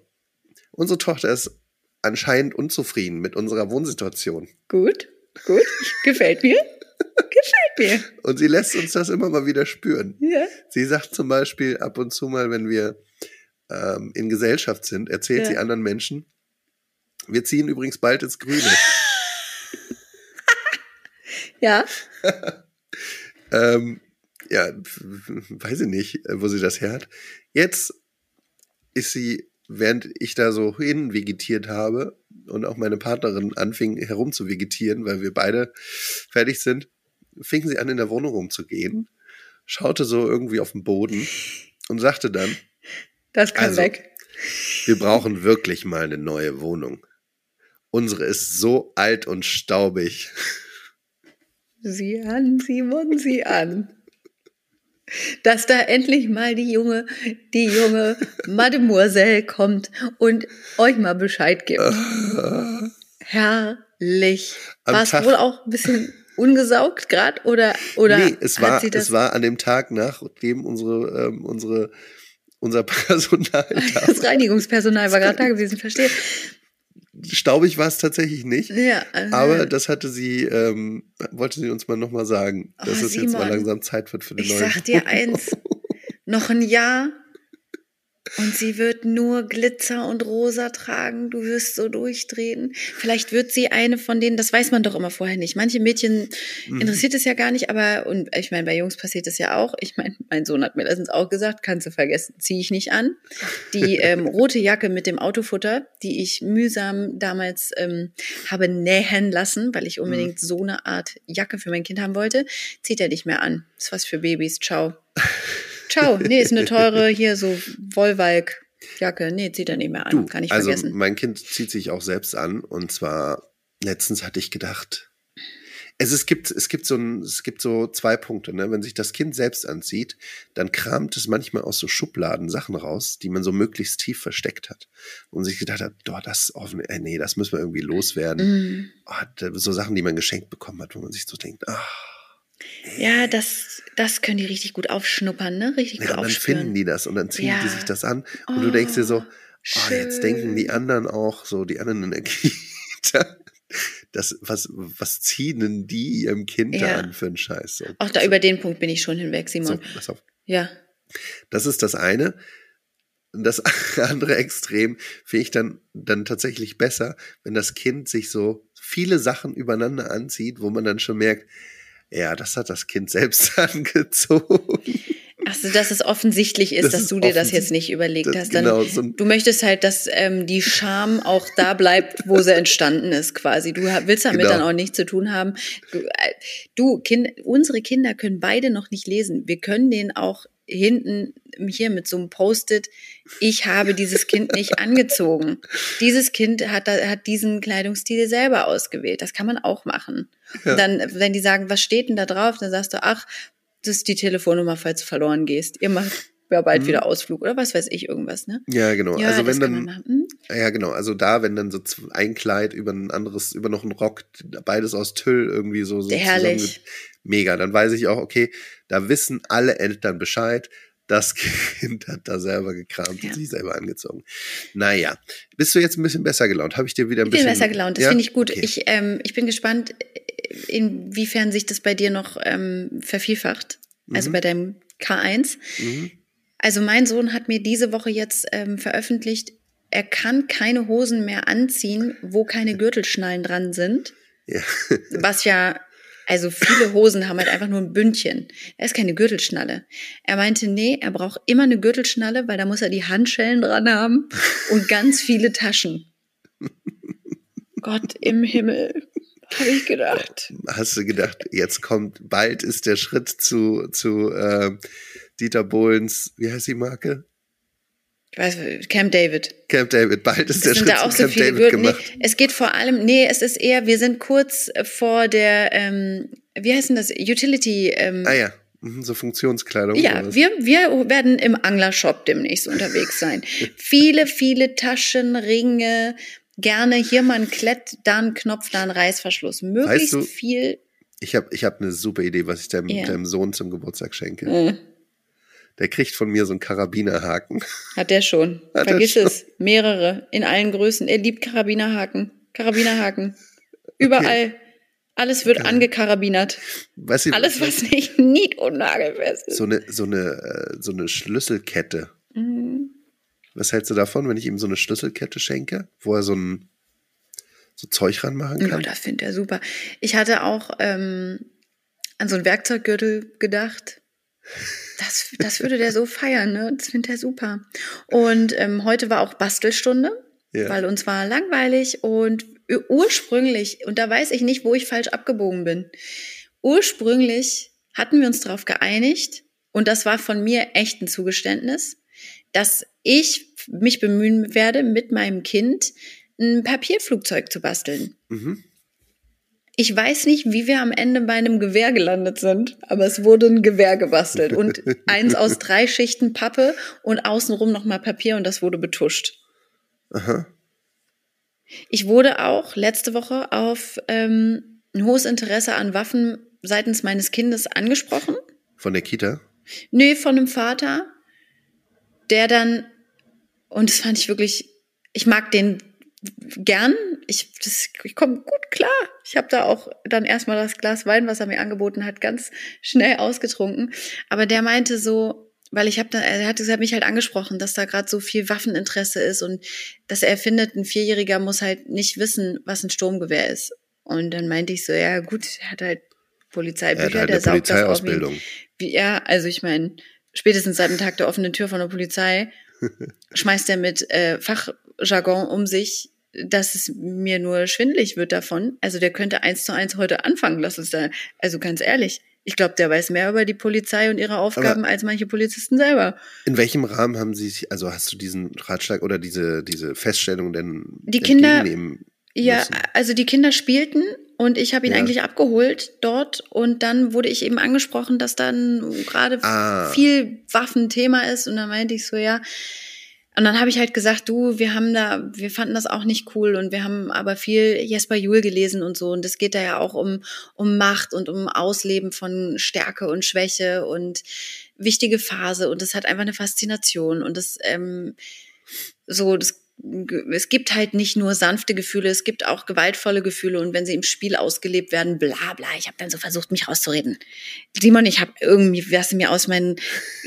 Speaker 2: unsere Tochter ist anscheinend unzufrieden mit unserer Wohnsituation.
Speaker 3: Gut, gut. Gefällt mir. Gefällt mir.
Speaker 2: Und sie lässt uns das immer mal wieder spüren.
Speaker 3: Ja.
Speaker 2: Sie sagt zum Beispiel ab und zu mal, wenn wir ähm, in Gesellschaft sind, erzählt
Speaker 3: Ja.
Speaker 2: sie anderen Menschen, wir ziehen übrigens bald ins Grüne.
Speaker 3: Ja.
Speaker 2: ähm, ja, weiß ich nicht, wo sie das her hat. Jetzt ist sie, während ich da so hin vegetiert habe und auch meine Partnerin anfing herum zu vegetieren, weil wir beide fertig sind, fing sie an, in der Wohnung rumzugehen, schaute so irgendwie auf den Boden und sagte dann,
Speaker 3: Das kann
Speaker 2: Also,
Speaker 3: weg.
Speaker 2: wir brauchen wirklich mal eine neue Wohnung. Unsere ist so alt und staubig.
Speaker 3: Sieh an, Simon, sieh an. Dass da endlich mal die junge, die junge Mademoiselle kommt und euch mal Bescheid gibt. Herrlich. War es wohl auch ein bisschen ungesaugt gerade oder oder
Speaker 2: nee, es war,
Speaker 3: sie das,
Speaker 2: es war an dem Tag, nachdem unsere, ähm, unsere, unser Personal da.
Speaker 3: Das Reinigungspersonal war gerade da gewesen, verstehe.
Speaker 2: Staubig war es tatsächlich nicht.
Speaker 3: Ja, äh,
Speaker 2: Aber das hatte sie, ähm, wollte sie uns mal nochmal sagen,
Speaker 3: Oh,
Speaker 2: dass es jetzt mal langsam Zeit wird für die
Speaker 3: ich
Speaker 2: neue
Speaker 3: sag dir eins, noch ein Jahr und sie wird nur Glitzer und Rosa tragen. Du wirst so durchdrehen. Vielleicht wird sie eine von denen, das weiß man doch immer vorher nicht. Manche Mädchen
Speaker 2: Mhm.
Speaker 3: interessiert es ja gar nicht, aber, und ich meine, bei Jungs passiert es ja auch. Ich meine, mein Sohn hat mir letztens auch gesagt, kannst du vergessen, ziehe ich nicht an. Die ähm, rote Jacke mit dem Autofutter, die ich mühsam damals ähm, habe nähen lassen, weil ich unbedingt
Speaker 2: Mhm.
Speaker 3: so eine Art Jacke für mein Kind haben wollte, zieht er nicht mehr an. Ist was für Babys. Ciao. Ciao. Nee, ist eine teure hier so Wollwalk-Jacke. Nee, zieht er nicht mehr an.
Speaker 2: Du,
Speaker 3: Kann ich
Speaker 2: also
Speaker 3: vergessen.
Speaker 2: mein Kind zieht sich auch selbst an und zwar letztens hatte ich gedacht, es, es gibt es gibt so ein, es gibt so zwei Punkte, ne? Wenn sich das Kind selbst anzieht, dann kramt es manchmal aus so Schubladen Sachen raus, die man so möglichst tief versteckt hat und sich gedacht hat, doch das offen, äh, nee, das müssen wir irgendwie loswerden. Ah, da- so Sachen, die man geschenkt bekommen hat, wo man sich so denkt, ah,
Speaker 3: Ja, das, das können die richtig gut aufschnuppern, ne? Richtig gut
Speaker 2: ja, und dann finden die das und dann ziehen
Speaker 3: Ja.
Speaker 2: die sich das an und du denkst dir so,
Speaker 3: Oh,
Speaker 2: Ah, jetzt denken die anderen auch, so die anderen in der Kita, das, was, was ziehen denn die ihrem Kind da
Speaker 3: Ja.
Speaker 2: an für einen Scheiß? So,
Speaker 3: Auch da
Speaker 2: so,
Speaker 3: über den Punkt bin ich schon hinweg,
Speaker 2: so,
Speaker 3: Simon.
Speaker 2: pass auf.
Speaker 3: Ja.
Speaker 2: Das ist das eine. das andere Extrem finde ich dann, dann tatsächlich besser, wenn das Kind sich so viele Sachen übereinander anzieht, wo man dann schon merkt, ja, das hat das Kind selbst angezogen.
Speaker 3: Also, dass es offensichtlich ist, das dass ist du dir das jetzt nicht überlegt das, hast. Dann, genau, so du möchtest halt, dass ähm, die Scham auch da bleibt, wo sie entstanden ist, quasi. Du willst damit genau. dann auch nichts zu tun haben. Du, äh, kind, unsere Kinder können beide noch nicht lesen. Wir können denen auch hinten hier mit so einem Post-it, ich habe dieses Kind nicht angezogen. Dieses Kind hat, hat diesen Kleidungsstil selber ausgewählt. Das kann man auch machen. Ja. Und dann, wenn die sagen, was steht denn da drauf, dann sagst du, ach, das ist die Telefonnummer, falls du verloren gehst. Ihr macht ja bald mhm. wieder Ausflug oder was weiß ich, irgendwas, ne?
Speaker 2: Ja, genau. Ja, also wenn dann, hm? ja, genau. Also da, wenn dann so ein Kleid über ein anderes, über noch ein Rock, beides aus Tüll irgendwie so, so
Speaker 3: Herrlich.
Speaker 2: Mega. Dann weiß ich auch, okay, da wissen alle Eltern Bescheid. Das Kind hat da selber gekramt ja. und sich selber angezogen. Naja, bist du jetzt ein bisschen besser gelaunt? Habe ich dir wieder ein bisschen.
Speaker 3: Ich bin besser gelaunt, das ja? finde ich gut. Okay. Ich, ähm, ich bin gespannt, inwiefern sich das bei dir noch ähm, vervielfacht. Also mhm. bei deinem K1. Mhm. Also mein Sohn hat mir diese Woche jetzt ähm, veröffentlicht, er kann keine Hosen mehr anziehen, wo keine Gürtelschnallen dran sind. Ja. Was ja, also viele Hosen haben halt einfach nur ein Bündchen. Er ist keine Gürtelschnalle. Er meinte, nee, er braucht immer eine Gürtelschnalle, weil da muss er die Handschellen dran haben und ganz viele Taschen. Gott im Himmel. Habe ich gedacht.
Speaker 2: Hast du gedacht, jetzt kommt, bald ist der Schritt zu, zu äh, Dieter Bohlens, wie heißt die Marke?
Speaker 3: Ich weiß, Camp David.
Speaker 2: Camp David, bald ist es der Schritt da auch zu Camp so David Gürtel. gemacht.
Speaker 3: Nee, es geht vor allem, nee, es ist eher, wir sind kurz vor der, ähm, wie heißt denn das, Utility. Ähm,
Speaker 2: ah ja, mhm, so Funktionskleidung.
Speaker 3: Ja, wir, wir werden im Anglershop demnächst unterwegs sein. viele, viele Taschen, Ringe, gerne hier mal ein Klett, da ein Knopf, da ein Reißverschluss. Möglichst weißt du, viel.
Speaker 2: Ich habe ich hab eine super Idee, was ich deinem, ja. deinem Sohn zum Geburtstag schenke. Mhm. Der kriegt von mir so einen Karabinerhaken.
Speaker 3: Hat der schon. Hat Vergiss schon. es. Mehrere. In allen Größen. Er liebt Karabinerhaken. Karabinerhaken. Überall. Okay. Alles wird okay. angekarabinert. Weißt du, Alles, was nicht nied- und nagelfest ist.
Speaker 2: So eine, so eine, äh, so eine Schlüsselkette. Mhm. Was hältst du davon, wenn ich ihm so eine Schlüsselkette schenke, wo er so ein so Zeug ranmachen kann?
Speaker 3: Ja, das findet er super. Ich hatte auch ähm, an so einen Werkzeuggürtel gedacht. Das, das würde der so feiern, ne? Das findet er super. Und ähm, heute war auch Bastelstunde, ja. weil uns war langweilig und ursprünglich, und da weiß ich nicht, wo ich falsch abgebogen bin. Ursprünglich hatten wir uns darauf geeinigt, und das war von mir echt ein Zugeständnis, dass ich mich bemühen werde, mit meinem Kind ein Papierflugzeug zu basteln. Mhm. Ich weiß nicht, wie wir am Ende bei einem Gewehr gelandet sind, aber es wurde ein Gewehr gebastelt und eins aus drei Schichten Pappe und außenrum nochmal Papier und das wurde betuscht. Aha. Ich wurde auch letzte Woche auf ähm, ein hohes Interesse an Waffen seitens meines Kindes angesprochen.
Speaker 2: Von der Kita?
Speaker 3: Nee, von einem Vater, der dann, und das fand ich wirklich, ich mag den gern. Ich, das, ich komme gut klar. Ich habe da auch dann erstmal das Glas Wein, was er mir angeboten hat, ganz schnell ausgetrunken. Aber der meinte so, weil ich habe da, er hat, er hat mich halt angesprochen, dass da gerade so viel Waffeninteresse ist und dass er findet, ein Vierjähriger muss halt nicht wissen, was ein Sturmgewehr ist. Und dann meinte ich so, ja gut, er hat halt Polizeibücher, er hat halt der saugt das wie, ja, also ich meine, spätestens seit dem Tag der offenen Tür von der Polizei schmeißt er mit äh, Fachjargon um sich, dass es mir nur schwindlig wird davon. Also der könnte eins zu eins heute anfangen, lass uns da, also ganz ehrlich. Ich glaube, der weiß mehr über die Polizei und ihre Aufgaben Aber als manche Polizisten selber.
Speaker 2: In welchem Rahmen haben Sie sich, also hast du diesen Ratschlag oder diese, diese Feststellung denn
Speaker 3: die Kinder, ja, also die Kinder spielten und ich habe ihn ja. eigentlich abgeholt dort und dann wurde ich eben angesprochen, dass dann gerade ah. viel Waffenthema ist und dann meinte ich so, ja. Und dann habe ich halt gesagt, du, wir haben da, wir fanden das auch nicht cool und wir haben aber viel Jesper Juhl gelesen und so. Und es geht da ja auch um um Macht und um Ausleben von Stärke und Schwäche und wichtige Phase. Und das hat einfach eine Faszination. Und das ähm, so das es gibt halt nicht nur sanfte Gefühle, es gibt auch gewaltvolle Gefühle und wenn sie im Spiel ausgelebt werden, bla bla. Ich habe dann so versucht, mich rauszureden. Simon, ich habe irgendwie, was mir aus meinen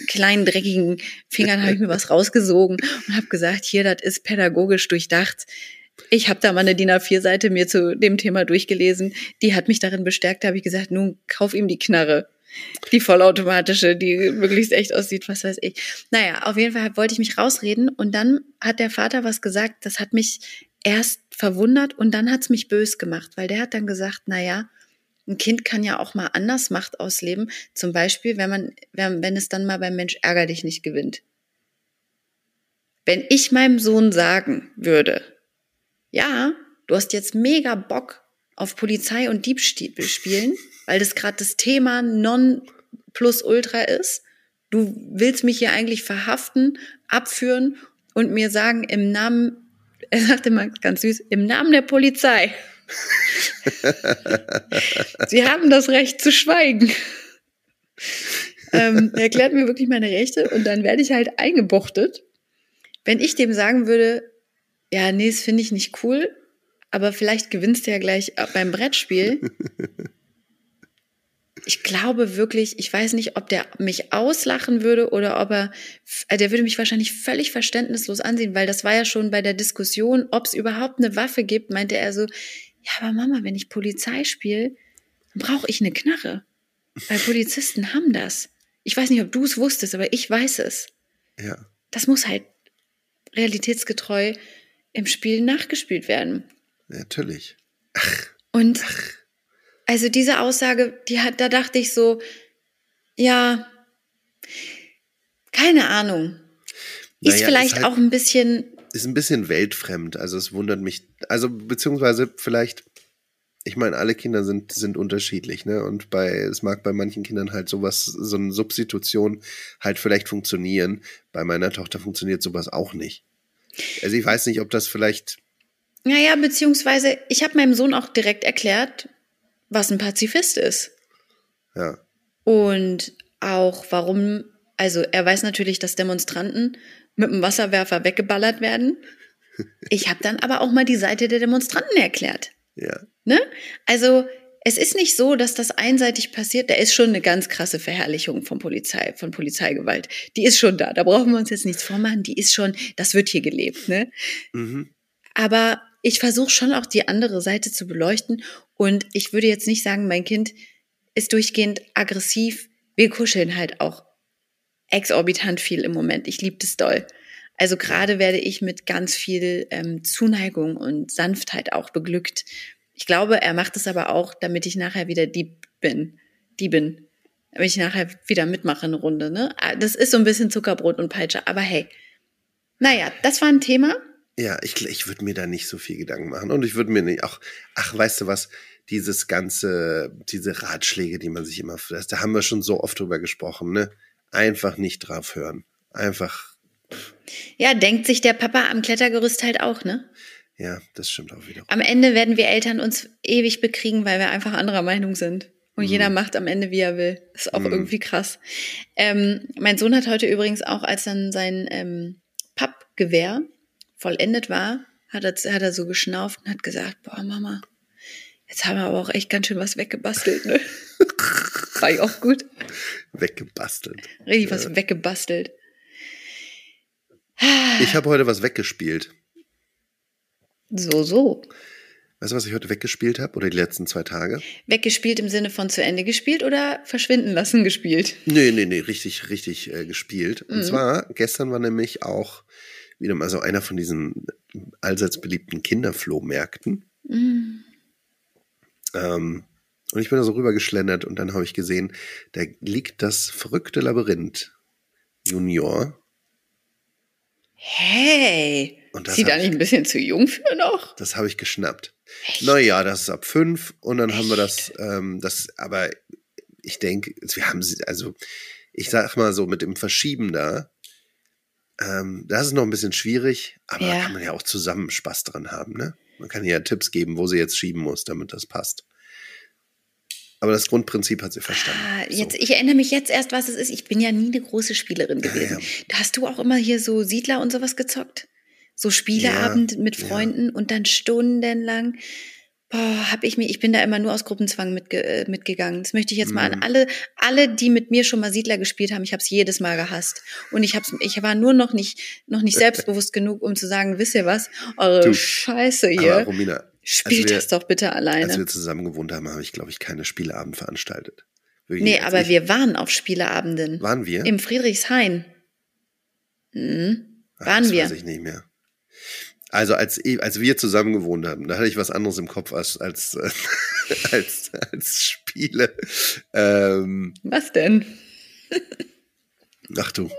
Speaker 3: kleinen dreckigen Fingern habe ich mir was rausgesogen und habe gesagt, hier, das ist pädagogisch durchdacht. Ich habe da mal eine DIN A4-Seite mir zu dem Thema durchgelesen. Die hat mich darin bestärkt. Da habe ich gesagt, nun kauf ihm die Knarre. Die vollautomatische, die möglichst echt aussieht, was weiß ich. Naja, auf jeden Fall wollte ich mich rausreden und dann hat der Vater was gesagt, das hat mich erst verwundert und dann hat es mich bös gemacht, weil der hat dann gesagt, naja, ein Kind kann ja auch mal anders Macht ausleben. Zum Beispiel, wenn man, wenn, wenn es dann mal beim Mensch ärger dich nicht gewinnt. Wenn ich meinem Sohn sagen würde, ja, du hast jetzt mega Bock auf Polizei und Diebstahl spielen, weil das gerade das Thema non plus ultra ist. Du willst mich hier eigentlich verhaften, abführen und mir sagen im Namen, er sagte mal ganz süß, im Namen der Polizei. Sie haben das Recht zu schweigen. ähm, er erklärt mir wirklich meine Rechte und dann werde ich halt eingebuchtet. Wenn ich dem sagen würde, ja, nee, das finde ich nicht cool, aber vielleicht gewinnst du ja gleich beim Brettspiel, ich glaube wirklich, ich weiß nicht, ob der mich auslachen würde oder ob er, äh, der würde mich wahrscheinlich völlig verständnislos ansehen, weil das war ja schon bei der Diskussion, ob es überhaupt eine Waffe gibt, meinte er so, ja, aber Mama, wenn ich Polizei spiele, brauche ich eine Knarre. Weil Polizisten haben das. Ich weiß nicht, ob du es wusstest, aber ich weiß es.
Speaker 2: Ja.
Speaker 3: Das muss halt realitätsgetreu im Spiel nachgespielt werden.
Speaker 2: Natürlich.
Speaker 3: Ach. Und Ach. Also diese Aussage, die hat, da dachte ich so, ja, keine Ahnung. Ist naja, vielleicht ist halt, auch ein bisschen.
Speaker 2: Ist ein bisschen weltfremd. Also es wundert mich. Also beziehungsweise vielleicht, ich meine, alle Kinder sind, sind unterschiedlich, ne? Und bei, es mag bei manchen Kindern halt sowas, so eine Substitution halt vielleicht funktionieren. Bei meiner Tochter funktioniert sowas auch nicht. Also ich weiß nicht, ob das vielleicht.
Speaker 3: Naja, beziehungsweise ich habe meinem Sohn auch direkt erklärt, was ein Pazifist ist.
Speaker 2: Ja.
Speaker 3: Und auch warum, also er weiß natürlich, dass Demonstranten mit dem Wasserwerfer weggeballert werden. Ich habe dann aber auch mal die Seite der Demonstranten erklärt.
Speaker 2: Ja.
Speaker 3: Ne? Also es ist nicht so, dass das einseitig passiert. Da ist schon eine ganz krasse Verherrlichung von Polizei, von Polizeigewalt. Die ist schon da. Da brauchen wir uns jetzt nichts vormachen. Die ist schon, das wird hier gelebt. Ne? Mhm. Aber ich versuche schon auch die andere Seite zu beleuchten und ich würde jetzt nicht sagen, mein Kind ist durchgehend aggressiv. Wir kuscheln halt auch exorbitant viel im Moment. Ich liebe das doll. Also gerade werde ich mit ganz viel ähm, Zuneigung und Sanftheit auch beglückt. Ich glaube, er macht es aber auch, damit ich nachher wieder Dieb bin. Diebin. Damit ich nachher wieder mitmache eine Runde. Ne? Ah, das ist so ein bisschen Zuckerbrot und Peitsche. Aber hey, naja, das war ein Thema.
Speaker 2: Ja, ich, ich würde mir da nicht so viel Gedanken machen. Und ich würde mir nicht auch, ach, weißt du was, dieses ganze, diese Ratschläge, die man sich immer, da haben wir schon so oft drüber gesprochen, ne? Einfach nicht drauf hören. Einfach.
Speaker 3: Ja, denkt sich der Papa am Klettergerüst halt auch, ne?
Speaker 2: Ja, das stimmt auch wieder.
Speaker 3: Am Ende werden wir Eltern uns ewig bekriegen, weil wir einfach anderer Meinung sind. Und mm. jeder macht am Ende, wie er will. Das ist auch mm. irgendwie krass. Ähm, mein Sohn hat heute übrigens auch, als dann sein ähm, Pappgewehr vollendet war, hat er, hat er so geschnauft und hat gesagt, boah, Mama, jetzt haben wir aber auch echt ganz schön was weggebastelt, ne? war ich auch gut.
Speaker 2: Weggebastelt.
Speaker 3: Richtig ja. was weggebastelt.
Speaker 2: Ich habe heute was weggespielt.
Speaker 3: So, so.
Speaker 2: Weißt du, was ich heute weggespielt habe oder die letzten zwei Tage?
Speaker 3: Weggespielt im Sinne von zu Ende gespielt oder verschwinden lassen gespielt?
Speaker 2: Nee, nee, nee, richtig, richtig äh, gespielt. Und mhm. zwar, gestern war nämlich auch wieder mal so einer von diesen allseits beliebten Kinderflohmärkten. Mhm. Ähm, und ich bin da so rübergeschlendert und dann habe ich gesehen, da liegt das verrückte Labyrinth Junior.
Speaker 3: Hey! Sieht da nicht ein bisschen zu jung für noch?
Speaker 2: Das habe ich geschnappt. Naja, das ist ab fünf und dann Echt? haben wir das, ähm, das, aber ich denke, wir haben sie, also ich sag mal so, mit dem Verschieben da, ähm, das ist noch ein bisschen schwierig, aber ja. da kann man ja auch zusammen Spaß dran haben. Ne? Man kann ja Tipps geben, wo sie jetzt schieben muss, damit das passt. Aber das Grundprinzip hat sie verstanden.
Speaker 3: Ah, jetzt, so. Ich erinnere mich jetzt erst, was es ist. Ich bin ja nie eine große Spielerin gewesen. Ja. Hast du auch immer hier so Siedler und sowas gezockt? So Spieleabend mit. Freunden und dann stundenlang. Boah, hab ich mir, ich bin da immer nur aus Gruppenzwang mitge, äh, mitgegangen. Das möchte ich jetzt mal an
Speaker 2: Mhm.
Speaker 3: alle, alle, die mit mir schon mal Siedler gespielt haben. Ich habe es jedes Mal gehasst und ich hab's, ich war nur noch nicht, noch nicht selbstbewusst genug, um zu sagen, wisst ihr was, eure
Speaker 2: Du,
Speaker 3: Scheiße
Speaker 2: Aber
Speaker 3: hier,
Speaker 2: Romina,
Speaker 3: spielt
Speaker 2: wir-
Speaker 3: das doch bitte alleine.
Speaker 2: als wir zusammen gewohnt haben, habe ich, glaube ich, keine Spieleabend veranstaltet. Wirklich,
Speaker 3: nee, aber
Speaker 2: ich,
Speaker 3: wir waren auf Spieleabenden.
Speaker 2: Waren wir?
Speaker 3: Im Friedrichshain. Mhm.
Speaker 2: Ach,
Speaker 3: Waren
Speaker 2: das
Speaker 3: wir.
Speaker 2: weiß ich nicht mehr. Also als, ich- als wir zusammen gewohnt haben, da hatte ich was anderes im Kopf als, als, äh, als, als Spiele. Ähm,
Speaker 3: Was denn?
Speaker 2: ach du.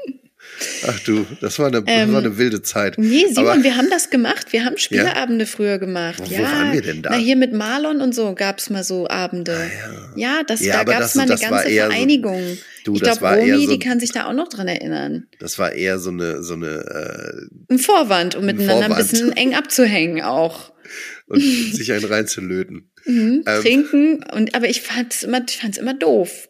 Speaker 2: Ach du, das war eine, das
Speaker 3: Ähm,
Speaker 2: war eine wilde Zeit.
Speaker 3: Nee, Simon,
Speaker 2: Aber-
Speaker 3: wir haben das gemacht. Wir haben Spieleabende früher gemacht.
Speaker 2: Wo- wo
Speaker 3: ja.
Speaker 2: waren wir denn da?
Speaker 3: Na, hier mit Marlon und so gab's mal so Abende.
Speaker 2: Ah,
Speaker 3: ja. das,
Speaker 2: Ja,
Speaker 3: da gab's
Speaker 2: das-
Speaker 3: mal eine ganze
Speaker 2: eher so-
Speaker 3: Vereinigung.
Speaker 2: Du,
Speaker 3: ich glaube, Romy,
Speaker 2: so-
Speaker 3: die kann sich da auch noch dran erinnern.
Speaker 2: Das war eher so eine, so eine, äh,
Speaker 3: Ein Vorwand, um miteinander ein
Speaker 2: Vorwand.
Speaker 3: bisschen eng abzuhängen auch.
Speaker 2: und sich einen reinzulöten.
Speaker 3: Mhm.
Speaker 2: Ähm.
Speaker 3: Trinken. Und, aber ich fand's immer, ich fand's immer doof.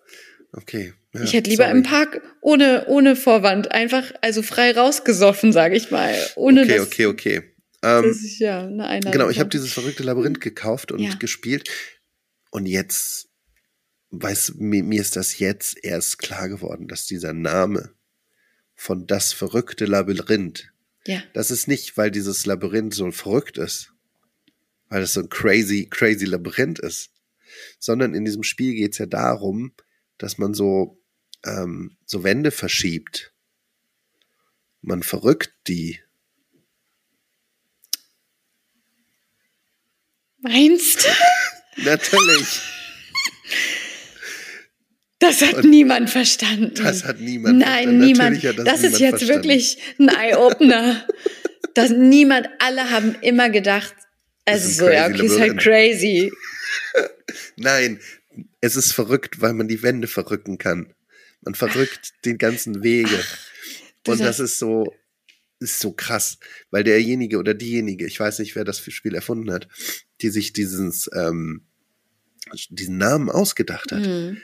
Speaker 2: Okay. Ja,
Speaker 3: ich hätte lieber
Speaker 2: sorry.
Speaker 3: im Park ohne, ohne Vorwand einfach, also frei rausgesoffen, sage ich mal. Ohne
Speaker 2: Okay,
Speaker 3: dass,
Speaker 2: okay, okay. Ähm,
Speaker 3: dass ich ja eine Einladung
Speaker 2: Genau, ich habe
Speaker 3: habe.
Speaker 2: dieses verrückte Labyrinth gekauft und
Speaker 3: Ja.
Speaker 2: gespielt. Und jetzt, weiß mir, mir ist das jetzt erst klar geworden, dass dieser Name von das verrückte Labyrinth,
Speaker 3: Ja.
Speaker 2: das ist nicht, weil dieses Labyrinth so verrückt ist, weil es so ein crazy, crazy Labyrinth ist, sondern in diesem Spiel geht es ja darum, dass man so, ähm, so Wände verschiebt. Man verrückt die.
Speaker 3: Meinst du?
Speaker 2: Natürlich.
Speaker 3: Das hat
Speaker 2: Und
Speaker 3: niemand verstanden.
Speaker 2: Das hat niemand
Speaker 3: Nein,
Speaker 2: verstanden.
Speaker 3: niemand.
Speaker 2: Natürlich hat
Speaker 3: Das,
Speaker 2: das
Speaker 3: ist
Speaker 2: niemand
Speaker 3: jetzt
Speaker 2: verstanden.
Speaker 3: wirklich ein Eye-Opener. dass niemand, alle haben immer gedacht, also
Speaker 2: ist
Speaker 3: so, ja, okay, ist halt crazy.
Speaker 2: Nein, es ist verrückt, weil man die Wände verrücken kann. Man verrückt die ganzen Wege. Und das ist so, ist so krass, weil derjenige oder diejenige, ich weiß nicht, wer das Spiel erfunden hat, die sich dieses, ähm, diesen Namen ausgedacht hat,
Speaker 3: Mhm.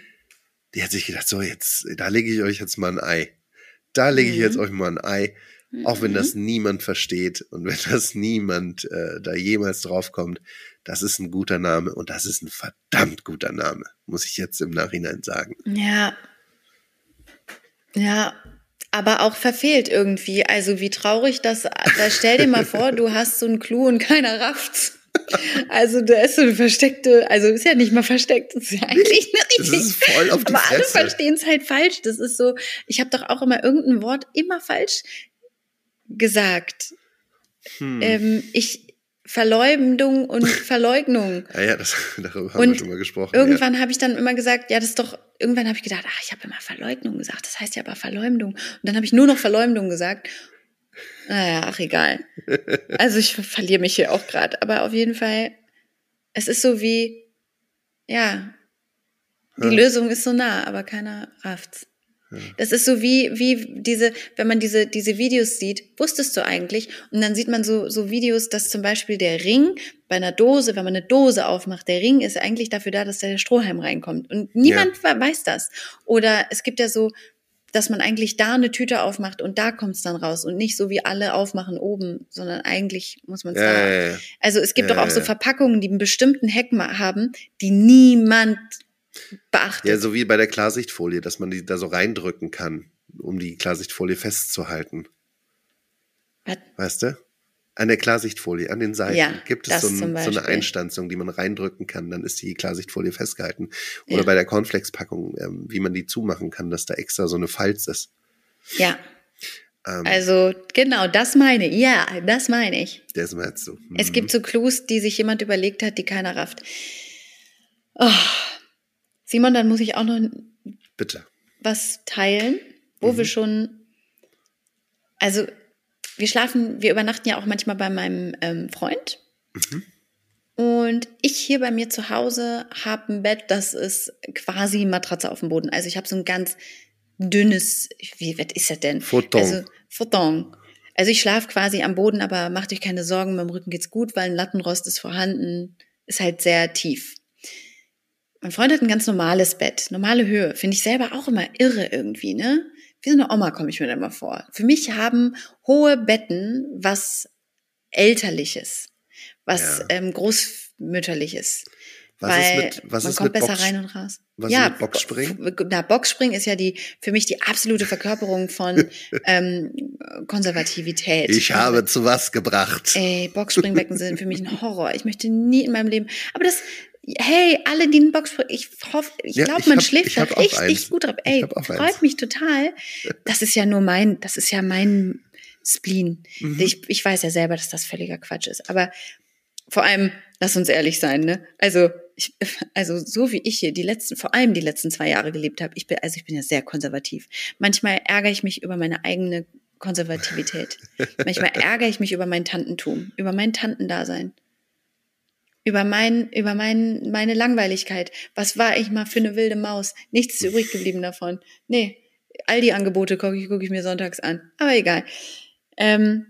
Speaker 2: die hat sich gedacht, so jetzt, da lege ich euch jetzt mal ein Ei. Da lege ich
Speaker 3: Mhm.
Speaker 2: jetzt euch mal ein Ei. Auch wenn das niemand versteht und wenn das niemand äh, da jemals draufkommt, das ist ein guter Name und das ist ein verdammt guter Name, muss ich jetzt im Nachhinein sagen.
Speaker 3: Ja. Ja. Aber auch verfehlt irgendwie. Also wie traurig das, da stell dir mal vor, du hast so einen Clou und keiner rafft's. Also da ist so eine versteckte, also ist ja nicht mal versteckt, das ist ja eigentlich eine
Speaker 2: Das
Speaker 3: richtig.
Speaker 2: ist voll auf die
Speaker 3: aber alle verstehen es halt falsch. Das ist so, ich habe doch auch immer irgendein Wort immer falsch gesagt.
Speaker 2: Hm.
Speaker 3: Ähm, ich Verleumdung und Verleugnung.
Speaker 2: ja, ja, das, darüber haben
Speaker 3: Und
Speaker 2: wir schon mal gesprochen.
Speaker 3: Irgendwann habe ich dann immer gesagt, ja, das ist doch, irgendwann habe ich gedacht, ach, ich habe immer Verleugnung gesagt, das heißt ja aber Verleumdung. Und dann habe ich nur noch Verleumdung gesagt. Naja, ach, egal. Also ich verliere mich hier auch gerade, aber auf jeden Fall, es ist so wie, ja, die
Speaker 2: Ja.
Speaker 3: Lösung ist so nah, aber keiner rafft's. Das ist so wie, wie diese, wenn man diese, diese Videos sieht, wusstest du eigentlich? Und dann sieht man so, so Videos, dass zum Beispiel der Ring bei einer Dose, wenn man eine Dose aufmacht, der Ring ist eigentlich dafür da, dass da der Strohhalm reinkommt. Und niemand weiß das. Oder es gibt ja so, dass man eigentlich da eine Tüte aufmacht und da kommt's dann raus und nicht so wie alle aufmachen oben, sondern eigentlich muss man es
Speaker 2: Ja,
Speaker 3: da.
Speaker 2: ja, ja.
Speaker 3: Also es gibt
Speaker 2: Ja,
Speaker 3: doch auch
Speaker 2: ja,
Speaker 3: so
Speaker 2: ja.
Speaker 3: Verpackungen, die einen bestimmten Heck haben, die niemand beachtet.
Speaker 2: ja, so wie bei der Klarsichtfolie, dass man die da so reindrücken kann, um die Klarsichtfolie festzuhalten.
Speaker 3: Was?
Speaker 2: Weißt du? An der Klarsichtfolie, an den Seiten
Speaker 3: Ja,
Speaker 2: gibt es
Speaker 3: das
Speaker 2: so, ein, so eine. Einstanzung, die man reindrücken kann, dann ist die Klarsichtfolie festgehalten. Oder
Speaker 3: Ja.
Speaker 2: bei der Cornflakes-Packung, ähm, wie man die zumachen kann, dass da extra so eine Falz ist.
Speaker 3: ja,
Speaker 2: Ähm,
Speaker 3: also genau, das meine ich. Ja, das meine ich.
Speaker 2: ist mir jetzt so.
Speaker 3: Es
Speaker 2: mhm.
Speaker 3: gibt so Clues, die sich jemand überlegt hat, die keiner rafft. Oh. Simon, dann muss ich auch noch
Speaker 2: Bitte.
Speaker 3: was teilen, wo
Speaker 2: Mhm.
Speaker 3: wir schon, also wir schlafen, wir übernachten ja auch manchmal bei meinem ähm, Freund.
Speaker 2: Mhm.
Speaker 3: Und ich hier bei mir zu Hause habe ein Bett, das ist quasi Matratze auf dem Boden. Also ich habe so ein ganz dünnes, wie was ist das denn?
Speaker 2: Futon.
Speaker 3: Also Futon. Also ich schlafe quasi am Boden, aber macht euch keine Sorgen, meinem Rücken geht's gut, weil ein Lattenrost ist vorhanden, ist halt sehr tief. Mein Freund hat ein ganz normales Bett, normale Höhe. Finde ich selber auch immer irre irgendwie, ne? Wie so eine Oma komme ich mir da immer vor. Für mich haben hohe Betten was Elterliches, was
Speaker 2: Ja.
Speaker 3: ähm, Großmütterliches.
Speaker 2: Was
Speaker 3: weil
Speaker 2: ist mit, was
Speaker 3: man
Speaker 2: ist
Speaker 3: kommt besser
Speaker 2: Box,
Speaker 3: rein und raus.
Speaker 2: was
Speaker 3: ja,
Speaker 2: ist mit Boxspringen?
Speaker 3: Bo- Na, Boxspringen ist ja die für mich die absolute Verkörperung von ähm, Konservativität.
Speaker 2: Ich habe zu was gebracht.
Speaker 3: Ey, Boxspringbecken sind für mich ein Horror. Ich möchte nie in meinem Leben. Aber das, hey, alle, die einen Boxspring, ich hoffe, ich
Speaker 2: Ja,
Speaker 3: glaube, man
Speaker 2: hab-
Speaker 3: schläft da
Speaker 2: auch
Speaker 3: richtig
Speaker 2: eins.
Speaker 3: gut drauf. Ey, freut
Speaker 2: eins.
Speaker 3: mich total. Das ist ja nur mein, das ist ja mein Spleen.
Speaker 2: Mhm.
Speaker 3: Ich, ich weiß ja selber, dass das völliger Quatsch ist. Aber vor allem, lass uns ehrlich sein, ne? Also, ich, also so wie ich hier die letzten, vor allem die letzten zwei Jahre gelebt habe, ich bin, also ich bin ja sehr konservativ. Manchmal ärgere ich mich über meine eigene Konservativität. Manchmal ärgere ich mich über mein Tantentum, über mein Tantendasein. Über mein, über mein, meine Langweiligkeit. Was war ich mal für eine wilde Maus? Nichts ist übrig geblieben davon. Nee, all die Angebote gucke ich, gucke ich mir sonntags an. Aber egal. Ähm,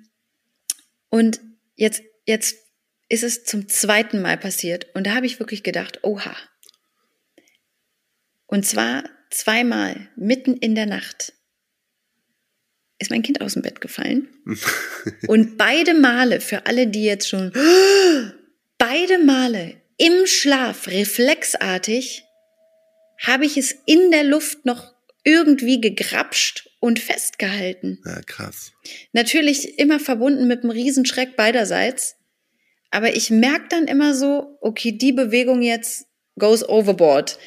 Speaker 3: und jetzt, jetzt ist es zum zweiten Mal passiert. Und da habe ich wirklich gedacht, oha. Und zwar zweimal, mitten in der Nacht, ist mein Kind aus dem Bett gefallen. Und beide Male, für alle, die jetzt schon, beide Male im Schlaf, reflexartig, habe ich es in der Luft noch irgendwie gegrapscht und festgehalten.
Speaker 2: Ja, krass.
Speaker 3: Natürlich immer verbunden mit einem Riesenschreck beiderseits. Aber ich merke dann immer so, okay, die Bewegung jetzt goes overboard.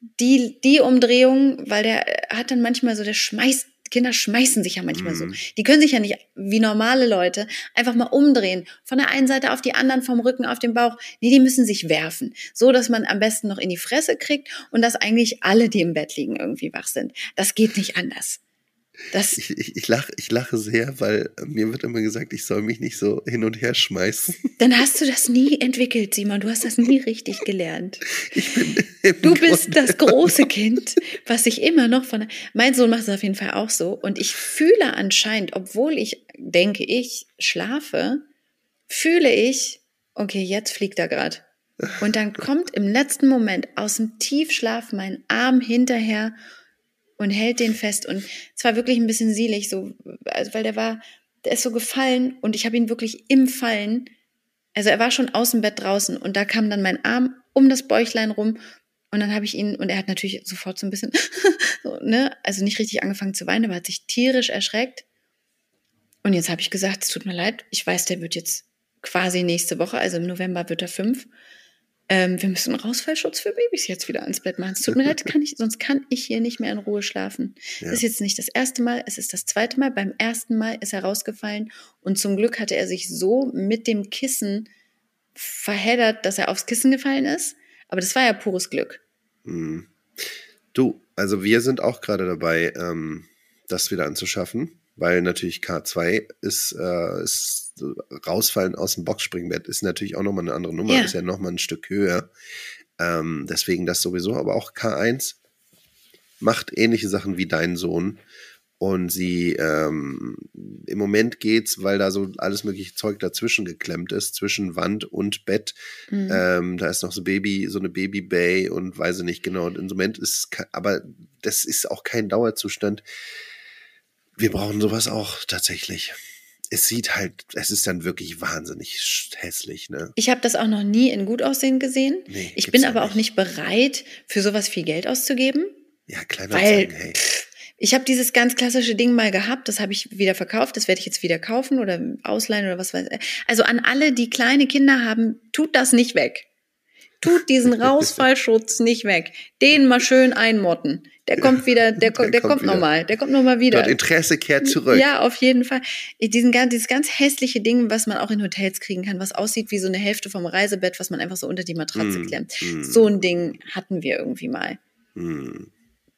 Speaker 3: Die, die Umdrehung, weil der hat dann manchmal so, der schmeißt, Kinder schmeißen sich ja manchmal so.
Speaker 2: Mhm.
Speaker 3: Die können sich ja nicht wie normale Leute einfach mal umdrehen. Von der einen Seite auf die anderen, vom Rücken auf den Bauch. Nee, die müssen sich werfen. So, dass man am besten noch in die Fresse kriegt und dass eigentlich alle, die im Bett liegen, irgendwie wach sind. Das geht nicht anders. Das,
Speaker 2: Ich, ich, ich, lache, ich lache sehr, weil mir wird immer gesagt, ich soll mich nicht so hin und her schmeißen.
Speaker 3: Dann hast du das nie entwickelt, Simon. Du hast das nie richtig gelernt.
Speaker 2: Ich bin
Speaker 3: Du bist
Speaker 2: Grunde-
Speaker 3: das große Kind, was ich immer noch von. Mein Sohn macht es auf jeden Fall auch so. Und ich fühle anscheinend, obwohl ich denke, ich schlafe, fühle ich, okay, jetzt fliegt er gerade. Und dann kommt im letzten Moment aus dem Tiefschlaf mein Arm hinterher und hält den fest. Und es war wirklich ein bisschen sielig, so, also weil der war, der ist so gefallen und ich habe ihn wirklich im Fallen, also er war schon aus dem Bett draußen und da kam dann mein Arm um das Bäuchlein rum und dann habe ich ihn, und er hat natürlich sofort so ein bisschen, so, ne, also nicht richtig angefangen zu weinen, aber hat sich tierisch erschreckt. Und jetzt habe ich gesagt, es tut mir leid, ich weiß, der wird jetzt quasi nächste Woche, also im November wird er fünf. Ähm, wir müssen Rausfallschutz für Babys jetzt wieder ans Bett machen. Es tut mir leid, kann ich, sonst kann ich hier nicht mehr in Ruhe schlafen.
Speaker 2: Ja.
Speaker 3: Das ist jetzt nicht das erste Mal, es ist das zweite Mal. Beim ersten Mal ist er rausgefallen und zum Glück hatte er sich so mit dem Kissen verheddert, dass er aufs Kissen gefallen ist. Aber das war ja pures Glück.
Speaker 2: Hm. Du, also wir sind auch gerade dabei, ähm, das wieder anzuschaffen, weil natürlich K2 ist, äh, ist so rausfallen aus dem Boxspringbett ist natürlich auch nochmal eine andere Nummer,
Speaker 3: Ja.
Speaker 2: ist ja nochmal ein Stück höher. Ähm, deswegen das sowieso, aber auch K1 macht ähnliche Sachen wie dein Sohn. Und sie ähm, im Moment geht's, weil da so alles mögliche Zeug dazwischen geklemmt ist, zwischen Wand und Bett.
Speaker 3: Mhm.
Speaker 2: Ähm, da ist noch so Baby, so eine Baby Bay und weiß ich nicht genau. Und im Moment ist, aber das ist auch kein Dauerzustand. Wir brauchen sowas auch tatsächlich. Es sieht halt, es ist dann wirklich wahnsinnig hässlich, ne?
Speaker 3: Ich habe das auch noch nie in gut aussehen gesehen.
Speaker 2: Nee,
Speaker 3: ich bin aber auch nicht bereit, für sowas viel Geld auszugeben.
Speaker 2: Ja, kleiner
Speaker 3: Weil
Speaker 2: hey.
Speaker 3: ich habe dieses ganz klassische Ding mal gehabt, das habe ich wieder verkauft, das werde ich jetzt wieder kaufen oder ausleihen oder was weiß ich. Also an alle, die kleine Kinder haben, tut das nicht weg. Tut diesen Rausfallschutz nicht weg. Den mal schön einmotten. Der kommt wieder, der,
Speaker 2: Der
Speaker 3: der,
Speaker 2: kommt
Speaker 3: kommt nochmal, der kommt nochmal wieder.
Speaker 2: Das Interesse kehrt zurück.
Speaker 3: Ja, auf jeden Fall. Diesen, dieses ganz hässliche Ding, was man auch in Hotels kriegen kann, was aussieht wie so eine Hälfte vom Reisebett, was man einfach so unter die Matratze
Speaker 2: Mm,
Speaker 3: klemmt.
Speaker 2: mm.
Speaker 3: So ein Ding hatten wir irgendwie mal.
Speaker 2: Hm.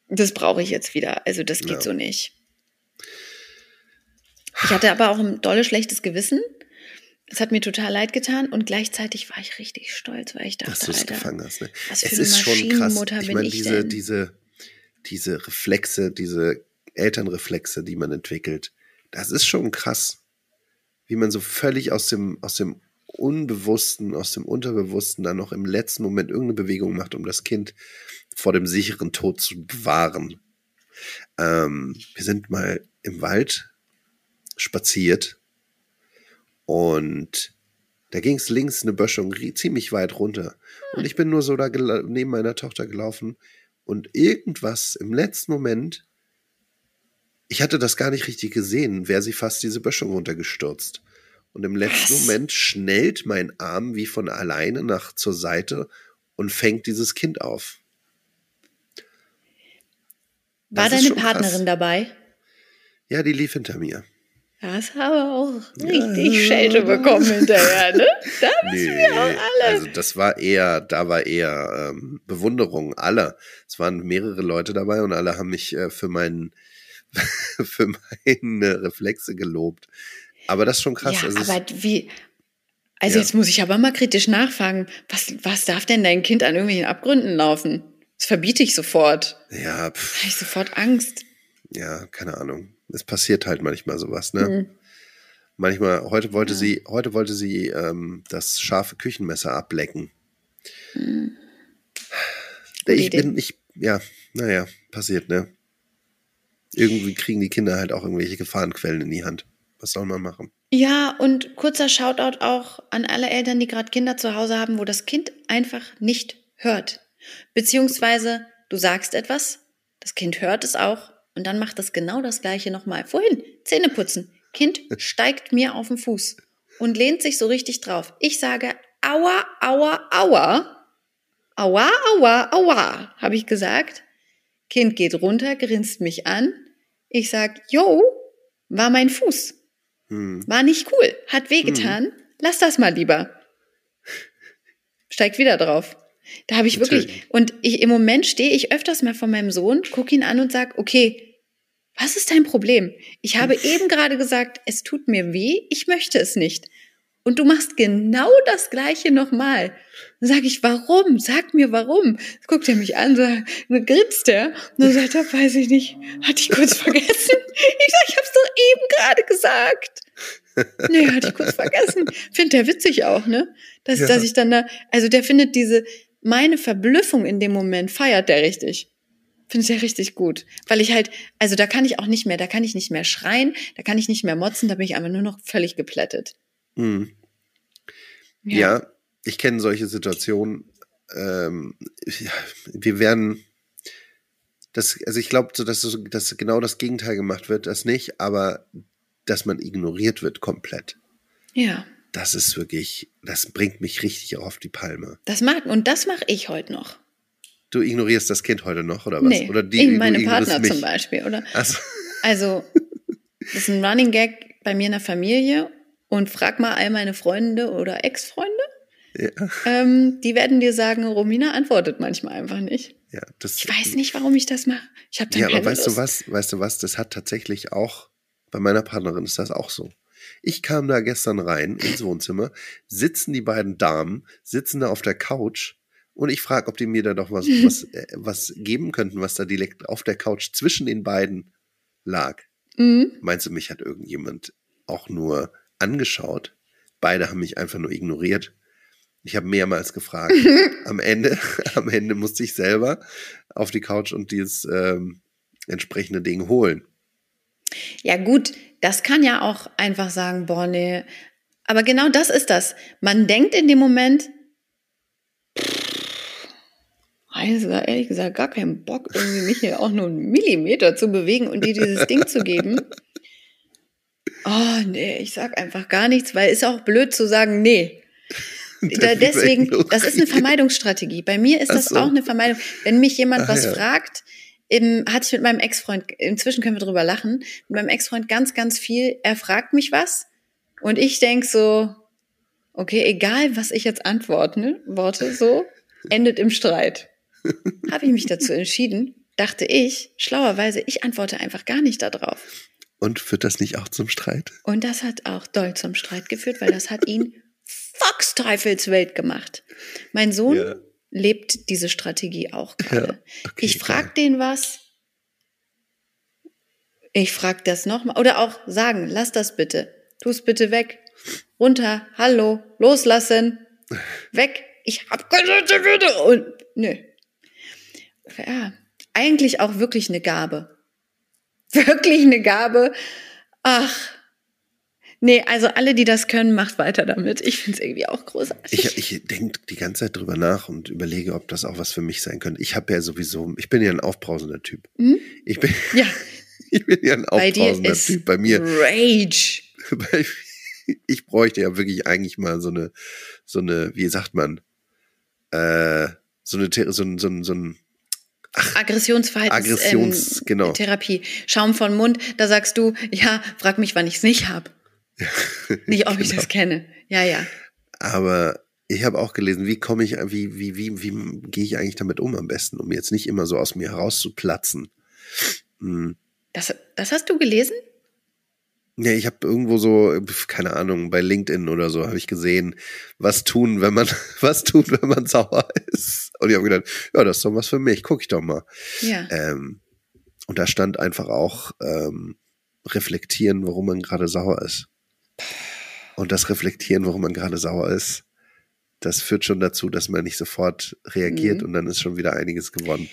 Speaker 3: Das brauche ich jetzt wieder. Also das geht
Speaker 2: Ja.
Speaker 3: so nicht. Ich hatte aber auch ein dolle schlechtes Gewissen. Es hat mir total leid getan und gleichzeitig war ich richtig stolz, weil ich dachte,
Speaker 2: dass du es gefangen hast. Ne?
Speaker 3: was für
Speaker 2: es
Speaker 3: eine
Speaker 2: ist schon krass. Ich meine, diese,
Speaker 3: denn?
Speaker 2: diese, diese Reflexe, diese Elternreflexe, die man entwickelt, das ist schon krass. Wie man so völlig aus dem, aus dem Unbewussten, aus dem Unterbewussten dann noch im letzten Moment irgendeine Bewegung macht, um das Kind vor dem sicheren Tod zu bewahren. Ähm, wir sind mal im Wald spaziert Und da ging es links eine Böschung ziemlich weit runter. Und ich bin nur so da neben meiner Tochter gelaufen und irgendwas im letzten Moment, ich hatte das gar nicht richtig gesehen, wäre sie fast diese Böschung runtergestürzt. Und im letzten
Speaker 3: Was?
Speaker 2: Moment schnellt mein Arm wie von alleine nach zur Seite und fängt dieses Kind auf.
Speaker 3: War
Speaker 2: Das
Speaker 3: deine
Speaker 2: schon krass.
Speaker 3: Partnerin dabei?
Speaker 2: Ja, die lief hinter mir.
Speaker 3: Das haben wir auch richtig Schelte bekommen hinterher, ne? Da müssen wir auch alle.
Speaker 2: also das war eher, da war eher ähm, Bewunderung aller. Es waren mehrere Leute dabei und alle haben mich äh, für meinen für meine Reflexe gelobt. Aber das ist schon krass.
Speaker 3: ja,
Speaker 2: also
Speaker 3: aber wie. Also
Speaker 2: Ja.
Speaker 3: jetzt muss ich aber mal kritisch nachfragen. Was, was darf denn dein Kind an irgendwelchen Abgründen laufen? Das verbiete ich sofort.
Speaker 2: ja, pff,
Speaker 3: Da habe ich sofort Angst.
Speaker 2: ja, keine Ahnung. Es passiert halt manchmal sowas, ne?
Speaker 3: Mhm.
Speaker 2: Manchmal, heute wollte
Speaker 3: Ja.
Speaker 2: sie, heute wollte sie ähm, das scharfe Küchenmesser ablecken.
Speaker 3: Mhm.
Speaker 2: Ich
Speaker 3: Idee.
Speaker 2: bin, ich, ja, naja, passiert, ne? Irgendwie kriegen die Kinder halt auch irgendwelche Gefahrenquellen in die Hand. Was soll man machen?
Speaker 3: Ja, und kurzer Shoutout auch an alle Eltern, die gerade Kinder zu Hause haben, wo das Kind einfach nicht hört. Beziehungsweise du sagst etwas, das Kind hört es auch und dann macht es genau das gleiche nochmal. Vorhin, Zähne putzen. Kind steigt mir auf den Fuß und lehnt sich so richtig drauf. Ich sage, aua, aua, aua. Aua, aua, aua, habe ich gesagt. Kind geht runter, grinst mich an. Ich sag, yo, war mein Fuß.
Speaker 2: Hm.
Speaker 3: War nicht cool, hat wehgetan. Lass das mal lieber. Steigt wieder drauf. Da habe ich
Speaker 2: Natürlich.
Speaker 3: wirklich und ich im Moment stehe ich öfters mal vor meinem Sohn, gucke ihn an und sag, okay, was ist dein Problem? Ich habe eben gerade gesagt, es tut mir weh, ich möchte es nicht. Und du machst genau das gleiche nochmal. Dann sage ich, warum? Sag mir warum. Guckt er mich an, so, dann grinst er und dann sagt er, weiß ich nicht, hatte ich kurz vergessen. Ich sage, ich hab's doch eben gerade gesagt. Nee, hatte ich kurz vergessen. Findet der witzig auch, ne? Dass,
Speaker 2: Ja.
Speaker 3: dass ich dann da, also der findet diese, meine Verblüffung in dem Moment feiert der richtig. Finde ich ja richtig gut. Weil ich halt, also da kann ich auch nicht mehr, da kann ich nicht mehr schreien, da kann ich nicht mehr motzen, da bin ich einfach nur noch völlig geplättet.
Speaker 2: Hm. Ja. ich kenne solche Situationen. Ähm, ja, wir werden das, also ich glaube, so, dass, so- dass genau das Gegenteil gemacht wird, das nicht, aber dass man ignoriert wird komplett.
Speaker 3: Ja.
Speaker 2: Das ist wirklich, das bringt mich richtig auf die Palme.
Speaker 3: Das mag, und das mache ich heute noch.
Speaker 2: Du ignorierst das Kind heute noch, oder was?
Speaker 3: Nee,
Speaker 2: oder
Speaker 3: ich,
Speaker 2: du
Speaker 3: meine Partner
Speaker 2: mich.
Speaker 3: zum Beispiel, oder?
Speaker 2: Also,
Speaker 3: Also, das ist ein Running Gag bei mir in der Familie und frag mal all meine Freunde oder Ex-Freunde.
Speaker 2: ja,
Speaker 3: Ähm, die werden dir sagen, Romina antwortet manchmal einfach nicht.
Speaker 2: ja, das,
Speaker 3: Ich weiß nicht, warum ich das mache. Ich habe dann
Speaker 2: Ja, aber weißt
Speaker 3: Lust.
Speaker 2: du was? Weißt du was? Das hat tatsächlich auch, bei meiner Partnerin ist das auch so. Ich kam da gestern rein ins Wohnzimmer, sitzen die beiden Damen, sitzen da auf der Couch und ich frage, ob die mir da doch was, was, äh, was geben könnten, was da direkt auf der Couch zwischen den beiden lag.
Speaker 3: Mhm.
Speaker 2: Meinst du, mich hat irgendjemand auch nur angeschaut? Beide haben mich einfach nur ignoriert. Ich habe mehrmals gefragt. am Ende, am Ende musste ich selber auf die Couch und dieses ähm, entsprechende Ding holen.
Speaker 3: Ja, gut, das kann ja auch einfach sagen, boah, nee. Aber genau das ist das. Man denkt in dem Moment, also ehrlich gesagt, gar keinen Bock, irgendwie mich hier auch nur einen Millimeter zu bewegen und dir dieses Ding zu geben. Oh, nee, ich sag einfach gar nichts, weil ist auch blöd zu sagen, nee. Da, deswegen, das ist eine. Vermeidungsstrategie. Bei mir ist das
Speaker 2: so.
Speaker 3: auch eine Vermeidung. Wenn mich jemand
Speaker 2: Ach
Speaker 3: was
Speaker 2: ja.
Speaker 3: fragt, im, hatte ich mit meinem Ex-Freund, inzwischen können wir drüber lachen, mit meinem Ex-Freund ganz, ganz viel, er fragt mich was und ich denk so, okay, egal was ich jetzt antworte, Worte so, endet im Streit. Habe ich mich dazu entschieden, dachte ich, schlauerweise, ich antworte einfach gar nicht darauf.
Speaker 2: Und führt das nicht auch zum Streit?
Speaker 3: Und das hat auch doll zum Streit geführt, weil das hat ihn Foxteufelswelt gemacht. Mein Sohn
Speaker 2: Ja.
Speaker 3: Lebt diese Strategie auch gerade.
Speaker 2: Okay,
Speaker 3: ich frag den was. Ich frag das nochmal. Oder auch sagen, lass das bitte. Tu es bitte weg. Runter. Hallo. Loslassen. Weg. Ich hab gesagt, bitte. Und, nö. Ja. Eigentlich auch wirklich eine Gabe. Wirklich eine Gabe. Ach. Nee, also alle, die das können, macht weiter damit. Ich finde es irgendwie auch großartig.
Speaker 2: Ich, ich denke die ganze Zeit drüber nach und überlege, ob das auch was für mich sein könnte. Ich habe ja sowieso, ich bin ja ein aufbrausender Typ.
Speaker 3: Hm?
Speaker 2: Ich bin,
Speaker 3: Ja,
Speaker 2: ich bin ja ein aufbrausender Typ. Bei mir,
Speaker 3: Rage.
Speaker 2: bei, ich bräuchte ja wirklich eigentlich mal so eine, so eine, wie sagt man, äh, so eine, so ein, so ein, so ein
Speaker 3: Aggressionsverhaltens
Speaker 2: Aggressions-
Speaker 3: ähm,
Speaker 2: genau.
Speaker 3: Therapie. Schaum von Mund, da sagst du, ja, frag mich, wann ich es nicht hab. Nicht, ob ich
Speaker 2: Genau.
Speaker 3: das kenne. Ja, ja.
Speaker 2: Aber ich habe auch gelesen, wie komme ich, wie, wie, wie, wie gehe ich eigentlich damit um am besten, um jetzt nicht immer so aus mir herauszuplatzen. Hm.
Speaker 3: Das, das hast du gelesen?
Speaker 2: Ja, ich habe irgendwo so, keine Ahnung, bei LinkedIn oder so habe ich gesehen, was tun, wenn man, was tun, wenn man sauer ist. Und ich habe gedacht, ja, das ist doch was für mich, guck ich doch mal.
Speaker 3: Ja.
Speaker 2: Ähm, und da stand einfach auch ähm, reflektieren, warum man gerade sauer ist. Und das Reflektieren, warum man gerade sauer ist, das führt schon dazu, dass man nicht sofort reagiert
Speaker 3: Mhm.
Speaker 2: und dann ist schon wieder einiges gewonnen.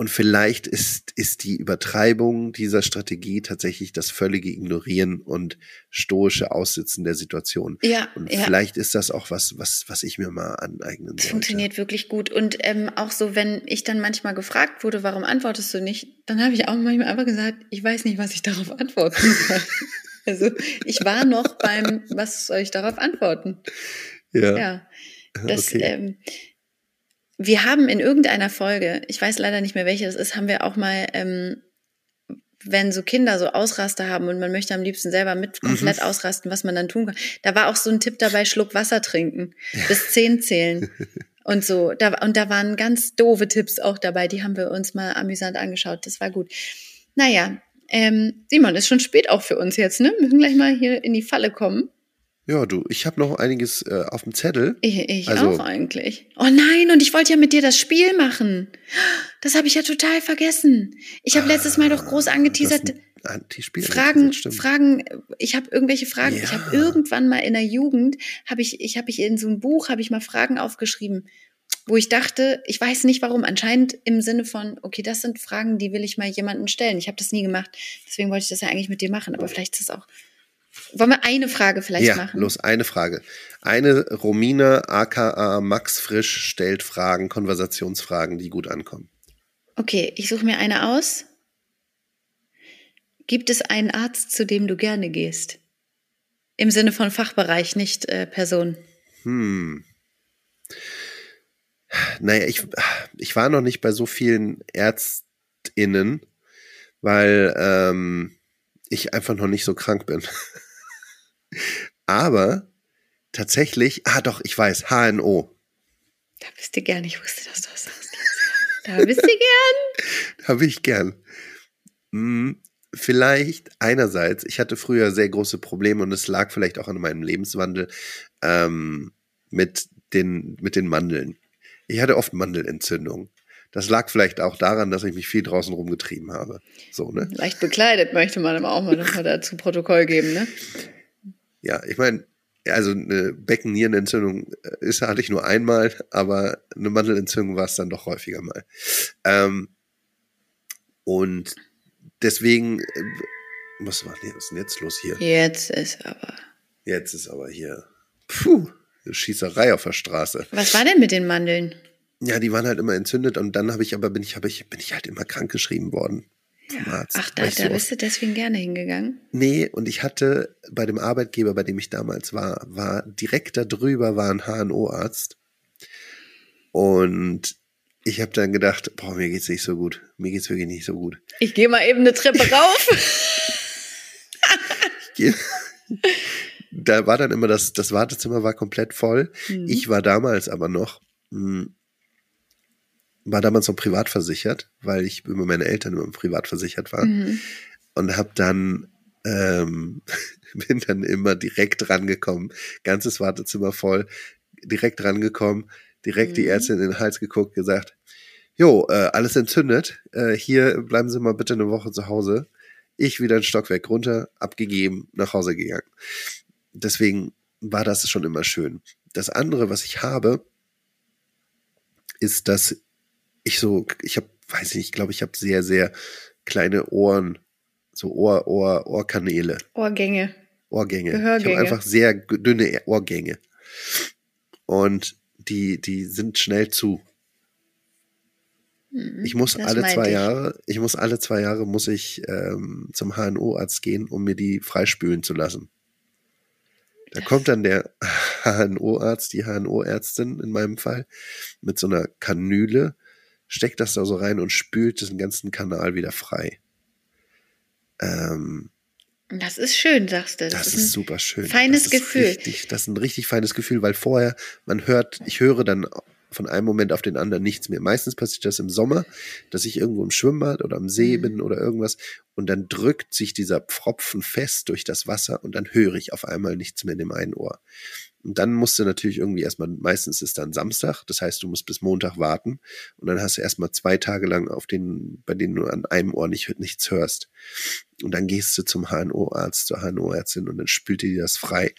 Speaker 2: Und vielleicht ist, ist die Übertreibung dieser Strategie tatsächlich das völlige Ignorieren und stoische Aussitzen der Situation.
Speaker 3: Ja,
Speaker 2: Und
Speaker 3: ja.
Speaker 2: vielleicht ist das auch was, was, was ich mir mal aneignen
Speaker 3: Das
Speaker 2: sollte.
Speaker 3: funktioniert wirklich gut. Und ähm, auch so, wenn ich dann manchmal gefragt wurde, warum antwortest du nicht, dann habe ich auch manchmal einfach gesagt, ich weiß nicht, was ich darauf antworten soll. also ich war noch beim, was soll ich darauf antworten?
Speaker 2: Ja.
Speaker 3: Ja. Das,
Speaker 2: okay.
Speaker 3: ähm, wir haben in irgendeiner Folge, ich weiß leider nicht mehr welche das ist, haben wir auch mal, ähm, wenn so Kinder so Ausraster haben und man möchte am liebsten selber mit
Speaker 2: Mhm.
Speaker 3: komplett ausrasten, was man dann tun kann. Da war auch so ein Tipp dabei, Schluck Wasser trinken, bis zehn zählen. Und so, da, und da waren ganz doofe Tipps auch dabei, die haben wir uns mal amüsant angeschaut. Das war gut. Naja, ähm, Simon, ist schon spät auch für uns jetzt, ne? Müssen gleich mal hier in die Falle kommen.
Speaker 2: Ja, du, ich habe noch einiges äh, auf dem Zettel.
Speaker 3: Ich, ich
Speaker 2: Also-
Speaker 3: auch eigentlich. Oh nein, und ich wollte ja mit dir das Spiel machen. Das habe ich ja total vergessen. Ich habe letztes Mal doch groß angeteasert.
Speaker 2: Antispiel.
Speaker 3: Fragen. Fragen, ich habe irgendwelche Fragen. Ich
Speaker 2: Ja.
Speaker 3: habe irgendwann mal in der Jugend, habe ich, ich habe ich in so ein Buch, habe ich mal Fragen aufgeschrieben, wo ich dachte, ich weiß nicht warum, anscheinend im Sinne von, okay, das sind Fragen, die will ich mal jemandem stellen. Ich habe das nie gemacht, deswegen wollte ich das ja eigentlich mit dir machen, aber vielleicht ist das auch. Wollen wir eine Frage vielleicht
Speaker 2: ja,
Speaker 3: machen?
Speaker 2: los, eine Frage. Eine Romina aka Max Frisch stellt Fragen, Konversationsfragen, die gut ankommen.
Speaker 3: Okay, ich suche mir eine aus. Gibt es einen Arzt, zu dem du gerne gehst? Im Sinne von Fachbereich, nicht äh, Person.
Speaker 2: Hm. Naja, ich, ich war noch nicht bei so vielen ÄrztInnen, weil ähm, ich einfach noch nicht so krank bin. Aber tatsächlich, ah doch, ich weiß, HNO.
Speaker 3: Da bist du gern. Ich wusste, dass du das sagst. Da bist du gern.
Speaker 2: Habe ich gern. Hm, vielleicht einerseits, ich hatte früher sehr große Probleme und es lag vielleicht auch an meinem Lebenswandel ähm, mit, den, mit den Mandeln. Ich hatte oft Mandelentzündung. Das lag vielleicht auch daran, dass ich mich viel draußen rumgetrieben habe. So, ne?
Speaker 3: Leicht bekleidet möchte man aber auch mal noch mal dazu Protokoll geben, ne?
Speaker 2: Ja, ich meine, also eine Beckennierenentzündung äh, ist hatte ich nur einmal, aber eine Mandelentzündung war es dann doch häufiger mal. Ähm, und deswegen, äh, was war was ist denn jetzt los hier?
Speaker 3: Jetzt ist aber.
Speaker 2: Jetzt ist aber hier, puh, Schießerei auf der Straße.
Speaker 3: Was war denn mit den Mandeln?
Speaker 2: Ja, die waren halt immer entzündet und dann habe ich aber bin ich, habe ich, bin ich halt immer krank geschrieben worden. Vom Arzt.
Speaker 3: Ach, da, da bist du deswegen gerne hingegangen.
Speaker 2: Nee, und ich hatte bei dem Arbeitgeber, bei dem ich damals war, war direkt da drüber war ein HNO-Arzt. Und ich habe dann gedacht, boah, mir geht's nicht so gut. Mir geht's wirklich nicht so gut.
Speaker 3: Ich gehe mal eben eine Treppe rauf.
Speaker 2: Ich geh- da war dann immer das, das Wartezimmer war komplett voll.
Speaker 3: Mhm.
Speaker 2: Ich war damals aber noch, mh, war damals noch privat versichert, weil ich über meine Eltern immer privat versichert war.
Speaker 3: Mhm.
Speaker 2: und habe dann ähm, bin dann immer direkt rangekommen, ganzes Wartezimmer voll, direkt rangekommen, direkt die
Speaker 3: Mhm.
Speaker 2: Ärztin in den Hals geguckt, gesagt, jo, äh, alles entzündet, äh, hier bleiben Sie mal bitte eine Woche zu Hause. Ich wieder ein Stockwerk runter, abgegeben, nach Hause gegangen. Deswegen war das schon immer schön. Das andere, was ich habe, ist, dass ich so, ich habe, weiß nicht, ich glaube, ich habe sehr, sehr kleine Ohren, so Ohr, Ohr, Ohrkanäle.
Speaker 3: Ohrgänge.
Speaker 2: Ohrgänge.
Speaker 3: Gehörgänge.
Speaker 2: Ich habe einfach sehr dünne Ohrgänge. Und die, die sind schnell zu. Ich muss
Speaker 3: das
Speaker 2: alle zwei
Speaker 3: ich.
Speaker 2: Jahre, ich muss alle zwei Jahre muss ich ähm, zum HNO-Arzt gehen, um mir die freispülen zu lassen. Da kommt dann der HNO-Arzt, die HNO-Ärztin in meinem Fall, mit so einer Kanüle, steckt das da so rein und spült diesen ganzen Kanal wieder frei. Ähm,
Speaker 3: Das ist schön, sagst du.
Speaker 2: das,
Speaker 3: ein
Speaker 2: ist super schön.
Speaker 3: feines
Speaker 2: das ist
Speaker 3: Gefühl.
Speaker 2: Richtig, das ist ein richtig feines Gefühl, weil vorher, man hört, ich höre dann von einem Moment auf den anderen nichts mehr. Meistens passiert das im Sommer, dass ich irgendwo im Schwimmbad oder am See
Speaker 3: Mhm.
Speaker 2: bin oder irgendwas und dann drückt sich dieser Pfropfen fest durch das Wasser und dann höre ich auf einmal nichts mehr in dem einen Ohr. Und dann musst du natürlich irgendwie erstmal, meistens ist dann Samstag, das heißt, du musst bis Montag warten und dann hast du erstmal zwei Tage lang auf den, bei denen du an einem Ohr nicht, nichts hörst. Und dann gehst du zum HNO-Arzt, zur HNO-Ärztin und dann spült dir das frei.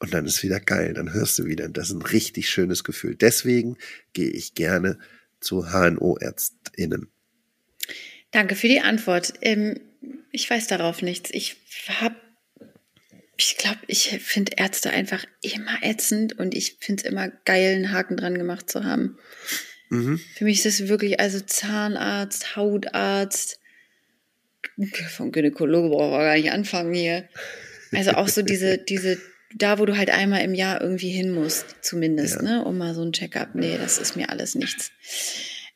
Speaker 2: Und dann ist wieder geil, dann hörst du wieder. Das ist ein richtig schönes Gefühl. Deswegen gehe ich gerne zu HNO-ÄrztInnen.
Speaker 3: Danke für die Antwort. Ähm, ich weiß darauf nichts. Ich habe, ich glaube, ich finde Ärzte einfach immer ätzend und ich finde es immer geil, einen Haken dran gemacht zu haben.
Speaker 2: Mhm.
Speaker 3: Für mich ist es wirklich, also Zahnarzt, Hautarzt, vom Gynäkologe brauchen wir gar nicht anfangen hier. Also auch so diese, diese, da wo du halt einmal im Jahr irgendwie hin musst, zumindest,
Speaker 2: Ja.
Speaker 3: ne, um mal so ein Check-up. Nee, das ist mir alles nichts.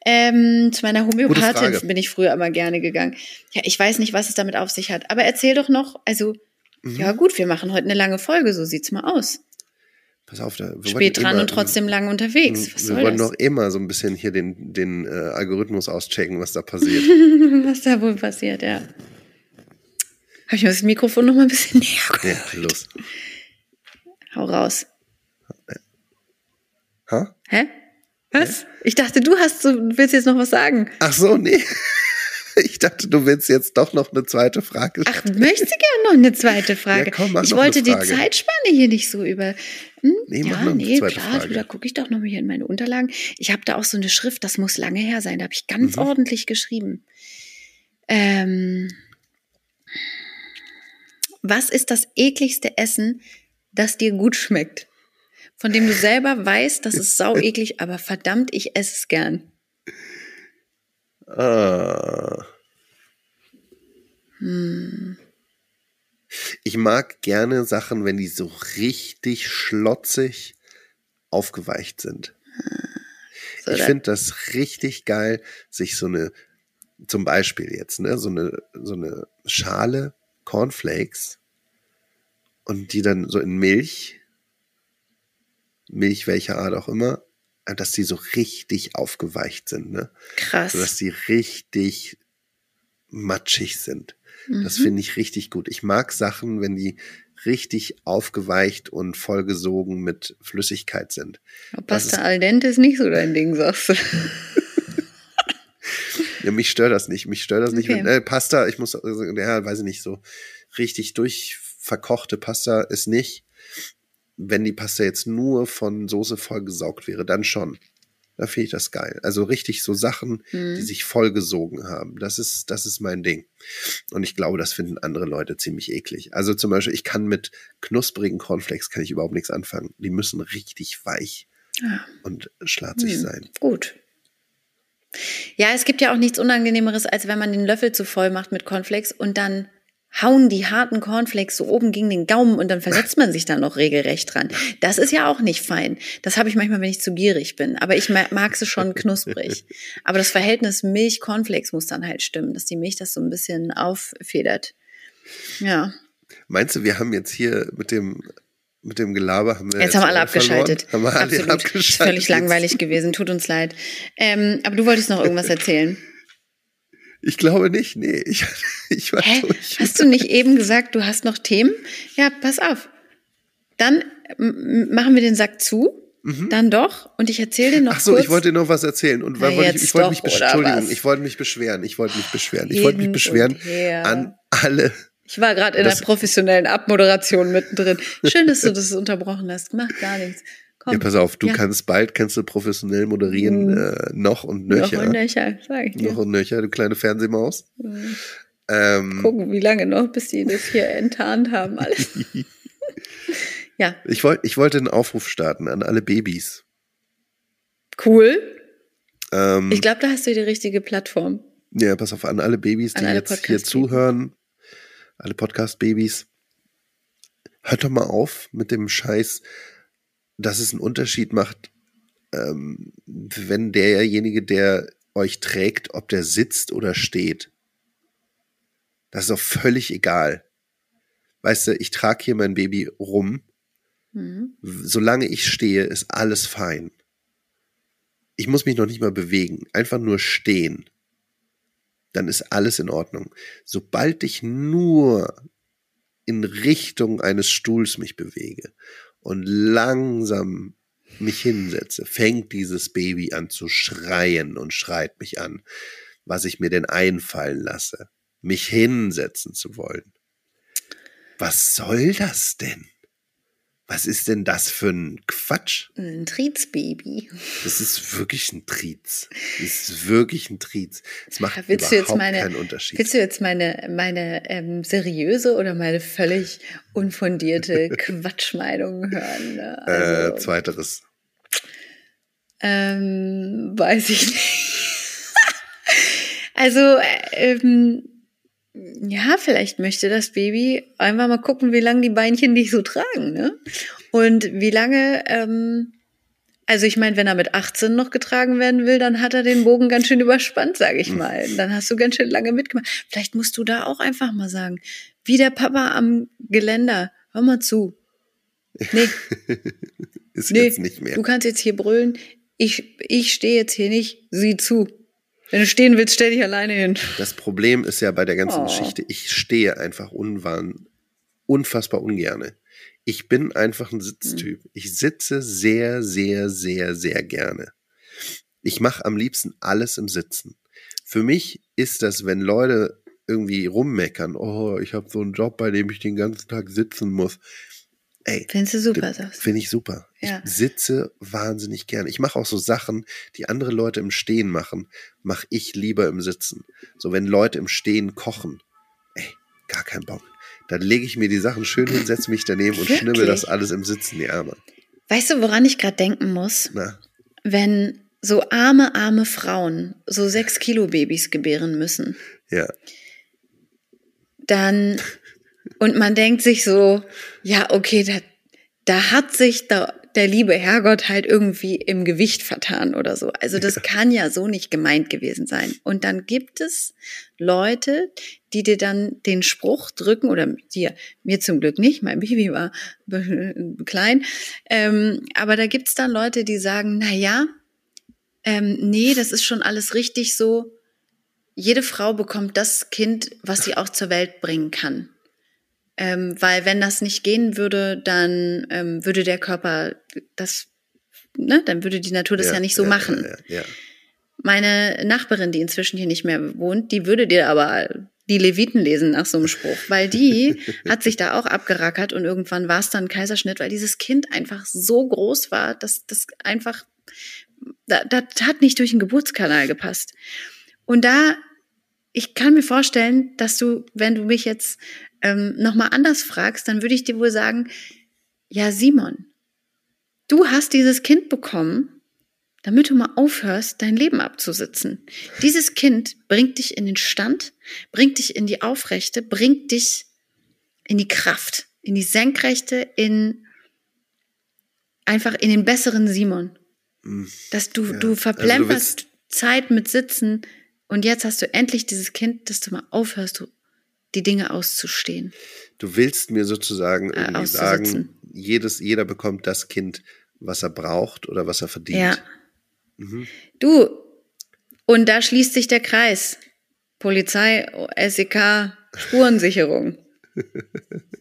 Speaker 3: Ähm, zu meiner. Homöopathin bin ich früher immer gerne gegangen. Ja, ich weiß nicht, was es damit auf sich hat. Aber erzähl doch noch, also,
Speaker 2: Mhm.
Speaker 3: ja gut, wir machen heute eine lange Folge, so sieht's mal aus.
Speaker 2: Pass auf, da, wir
Speaker 3: Spät dran
Speaker 2: immer-
Speaker 3: und trotzdem lang unterwegs. Was
Speaker 2: wir wollen
Speaker 3: das?
Speaker 2: noch immer so ein bisschen hier den, den äh, Algorithmus auschecken, was da passiert.
Speaker 3: was da wohl passiert, ja. Habe ich mir das Mikrofon noch mal ein bisschen näher geholt.
Speaker 2: ja, los.
Speaker 3: Hau raus.
Speaker 2: Ha?
Speaker 3: Hä? Was? Ich dachte, du hast so, du willst jetzt noch was sagen.
Speaker 2: Ach so, nee. Ich dachte, du willst jetzt doch noch eine zweite Frage
Speaker 3: Ach,
Speaker 2: stellen.
Speaker 3: möchtest du gerne noch eine zweite Frage?
Speaker 2: Ja, komm,
Speaker 3: ich wollte die. Zeitspanne hier nicht so über. Hm?
Speaker 2: Nee, mach
Speaker 3: ja,
Speaker 2: noch
Speaker 3: nee, klar,
Speaker 2: Frage.
Speaker 3: du, da gucke ich doch noch mal hier in meine Unterlagen. Ich habe da auch so eine Schrift, das muss lange her sein. Da habe ich ganz
Speaker 2: Mhm.
Speaker 3: ordentlich geschrieben. Ähm, was ist das ekligste Essen, das dir gut schmeckt? Von dem du selber weißt, das ist sau eklig, aber verdammt, ich esse es gern.
Speaker 2: Ah.
Speaker 3: Hm.
Speaker 2: Ich mag gerne Sachen, wenn die so richtig schlotzig aufgeweicht sind.
Speaker 3: So,
Speaker 2: ich finde das richtig geil, sich so eine, zum Beispiel jetzt, ne, so eine, so eine Schale Cornflakes und die dann so in Milch, Milch welcher Art auch immer, äh, dass die so richtig aufgeweicht sind, ne?
Speaker 3: krass.
Speaker 2: sodass die richtig matschig sind. Das
Speaker 3: Mhm.
Speaker 2: finde ich richtig gut. Ich mag Sachen, wenn die richtig aufgeweicht und vollgesogen mit Flüssigkeit sind.
Speaker 3: Pasta
Speaker 2: ist-
Speaker 3: al dente ist nicht so dein Ding, sagst du.
Speaker 2: Ja, mich stört das nicht. Mich stört das nicht.
Speaker 3: Okay.
Speaker 2: Wenn, äh, Pasta, ich muss, also, ja, weiß ich nicht, so richtig durchverkochte Pasta ist nicht. Wenn die Pasta jetzt nur von Soße vollgesaugt wäre, dann schon. Da finde ich das geil. Also richtig so Sachen, die
Speaker 3: Mhm.
Speaker 2: sich vollgesogen haben. Das ist, das ist mein Ding. Und ich glaube, das finden andere Leute ziemlich eklig. Also zum Beispiel, ich kann mit knusprigen Cornflakes kann ich überhaupt nichts anfangen. Die müssen richtig weich
Speaker 3: Ja.
Speaker 2: und schlatzig
Speaker 3: Hm,
Speaker 2: sein.
Speaker 3: Gut. Ja, es gibt ja auch nichts Unangenehmeres, als wenn man den Löffel zu voll macht mit Cornflakes und dann hauen die harten Cornflakes so oben gegen den Gaumen und dann verletzt man sich da noch regelrecht dran. Das ist ja auch nicht fein. Das habe ich manchmal, wenn ich zu gierig bin. Aber ich ma- mag sie schon knusprig. Aber das Verhältnis Milch-Cornflakes muss dann halt stimmen, dass die Milch das so ein bisschen auffedert. Ja.
Speaker 2: Meinst du, wir haben jetzt hier mit dem, mit dem Gelaber haben wir
Speaker 3: Jetzt haben alle
Speaker 2: verloren?
Speaker 3: abgeschaltet.
Speaker 2: Haben wir alle
Speaker 3: Absolut.
Speaker 2: abgeschaltet.
Speaker 3: Ist völlig langweilig gewesen. Tut uns leid. Ähm, aber du wolltest noch irgendwas erzählen.
Speaker 2: Ich glaube nicht, nee. Ich, ich war
Speaker 3: Hä?
Speaker 2: durch.
Speaker 3: Hast du nicht eben gesagt, du hast noch Themen? Ja, pass auf. Dann machen wir den Sack zu. Dann doch. Und ich erzähle dir noch
Speaker 2: Mhm. Ach so,
Speaker 3: kurz.
Speaker 2: ich wollte dir noch was erzählen und
Speaker 3: Na,
Speaker 2: wollte ich, ich wollte mich besch-
Speaker 3: oder
Speaker 2: Entschuldigung,
Speaker 3: was?
Speaker 2: ich wollte mich beschweren, ich wollte mich beschweren, ich wollte mich beschweren an alle.
Speaker 3: ich war gerade in
Speaker 2: Das-
Speaker 3: der professionellen Abmoderation mittendrin. Schön, dass du das unterbrochen hast. Macht gar nichts. Komm.
Speaker 2: Ja, pass auf, du
Speaker 3: Ja.
Speaker 2: kannst bald kannst du professionell moderieren,
Speaker 3: Mhm.
Speaker 2: äh, noch und
Speaker 3: Noch
Speaker 2: nöcher.
Speaker 3: und nöcher, sag ich dir.
Speaker 2: Noch und nöcher, du kleine Fernsehmaus. Ähm,
Speaker 3: Gucken, wie lange noch, bis die das hier enttarnt haben, alles. ja,
Speaker 2: ich, wollt, ich wollte einen Aufruf starten an alle Babys.
Speaker 3: cool.
Speaker 2: Ähm,
Speaker 3: Ich glaube, da hast du die richtige Plattform.
Speaker 2: Ja, pass auf, an alle Babys,
Speaker 3: An
Speaker 2: die
Speaker 3: alle
Speaker 2: jetzt hier zuhören, alle Podcast-Babys, hört doch mal auf mit dem Scheiß, dass es einen Unterschied macht, ähm, wenn derjenige, der euch trägt, ob der sitzt oder steht. Das ist doch völlig egal. Weißt du, ich trage hier mein Baby rum.
Speaker 3: Mhm.
Speaker 2: Solange ich stehe, ist alles fein. Ich muss mich noch nicht mal bewegen, einfach nur stehen dann ist alles in Ordnung. Sobald ich nur in Richtung eines Stuhls mich bewege und langsam mich hinsetze, fängt dieses Baby an zu schreien und schreit mich an, was ich mir denn einfallen lasse, mich hinsetzen zu wollen. Was soll das denn? Was ist denn das für ein Quatsch?
Speaker 3: Ein Triezbaby.
Speaker 2: Das ist wirklich ein Triez. Das ist wirklich ein Triez. Es macht
Speaker 3: Ja, willst
Speaker 2: überhaupt
Speaker 3: meine-
Speaker 2: keinen Unterschied.
Speaker 3: Willst du jetzt meine, meine ähm, seriöse oder meine völlig unfundierte Quatschmeinung hören? Ne?
Speaker 2: äh,
Speaker 3: Also,
Speaker 2: zweiteres.
Speaker 3: ähm, weiß ich nicht. also, äh, ähm, ja, vielleicht möchte das Baby einfach mal gucken, wie lange die Beinchen dich so tragen, ne? Und wie lange, ähm, also ich meine, wenn er mit 18 noch getragen werden will, dann hat er den Bogen ganz schön überspannt, sage ich mal. Dann hast du ganz schön lange mitgemacht. Vielleicht musst du da auch einfach mal sagen, wie der Papa am Geländer, hör mal zu. Nee,
Speaker 2: Ist
Speaker 3: Nee,
Speaker 2: jetzt nicht mehr.
Speaker 3: Du kannst jetzt hier brüllen. Ich, ich stehe jetzt hier nicht. Sieh zu. Wenn du stehen willst, stell dich alleine hin.
Speaker 2: Das Problem ist ja bei der ganzen
Speaker 3: Oh.
Speaker 2: Geschichte, ich stehe einfach unwahn, unfassbar ungerne. Ich bin einfach ein Sitztyp.
Speaker 3: Hm.
Speaker 2: Ich sitze sehr, sehr, sehr, sehr gerne. Ich mache am liebsten alles im Sitzen. Für mich ist das, wenn Leute irgendwie rummeckern, oh, ich habe so einen Job, bei dem ich den ganzen Tag sitzen muss. Ey,
Speaker 3: Findest du super, sagst.
Speaker 2: Finde ich super.
Speaker 3: Ja.
Speaker 2: Ich sitze wahnsinnig gern. Ich mache auch so Sachen, die andere Leute im Stehen machen, mache ich lieber im Sitzen. So wenn Leute im Stehen kochen, ey, gar kein Bock. Dann lege ich mir die Sachen schön hin, setze mich daneben und schnibbel das alles im Sitzen die Arme.
Speaker 3: Weißt du, woran ich gerade denken muss?
Speaker 2: Na,
Speaker 3: Wenn so arme, arme Frauen so sechs Kilo Babys gebären müssen,
Speaker 2: ja.
Speaker 3: dann, und man denkt sich so, ja, okay, da, da hat sich da, der liebe Herrgott halt irgendwie im Gewicht vertan oder so. Also das kann ja so nicht gemeint gewesen sein. Und dann gibt es Leute, die dir dann den Spruch drücken, oder dir, mir zum Glück nicht, mein Baby war klein, ähm, aber da gibt es dann Leute, die sagen, na ja, ähm, nee, das ist schon alles richtig so. Jede Frau bekommt das Kind, was sie auch zur Welt bringen kann. Ähm, weil wenn das nicht gehen würde, dann ähm, würde der Körper das, ne, dann würde die Natur das ja, nicht so machen.
Speaker 2: Ja, ja, ja.
Speaker 3: Meine Nachbarin, die inzwischen hier nicht mehr wohnt, die würde dir aber die Leviten lesen nach so einem Spruch, weil die hat sich da auch abgerackert und irgendwann war es dann ein Kaiserschnitt, weil dieses Kind einfach so groß war, dass das einfach, da- das hat nicht durch den Geburtskanal gepasst. Und da, ich kann mir vorstellen, dass du, wenn du mich jetzt ähm, nochmal anders fragst, dann würde ich dir wohl sagen, ja, Simon, du hast dieses Kind bekommen, damit du mal aufhörst, dein Leben abzusitzen. Dieses Kind bringt dich in den Stand, bringt dich in die Aufrechte, bringt dich in die Kraft, in die Senkrechte, in einfach in den besseren Simon.
Speaker 2: Mm.
Speaker 3: Dass du,
Speaker 2: Ja.
Speaker 3: du
Speaker 2: Also du
Speaker 3: verplemperst Zeit mit Sitzen und jetzt hast du endlich dieses Kind, dass du mal aufhörst, die Dinge auszustehen.
Speaker 2: Du willst mir sozusagen
Speaker 3: Äh,
Speaker 2: sagen, jedes, jeder bekommt das Kind, was er braucht oder was er verdient.
Speaker 3: Ja.
Speaker 2: Mhm.
Speaker 3: Du, und da schließt sich der Kreis. Polizei, SEK, Spurensicherung.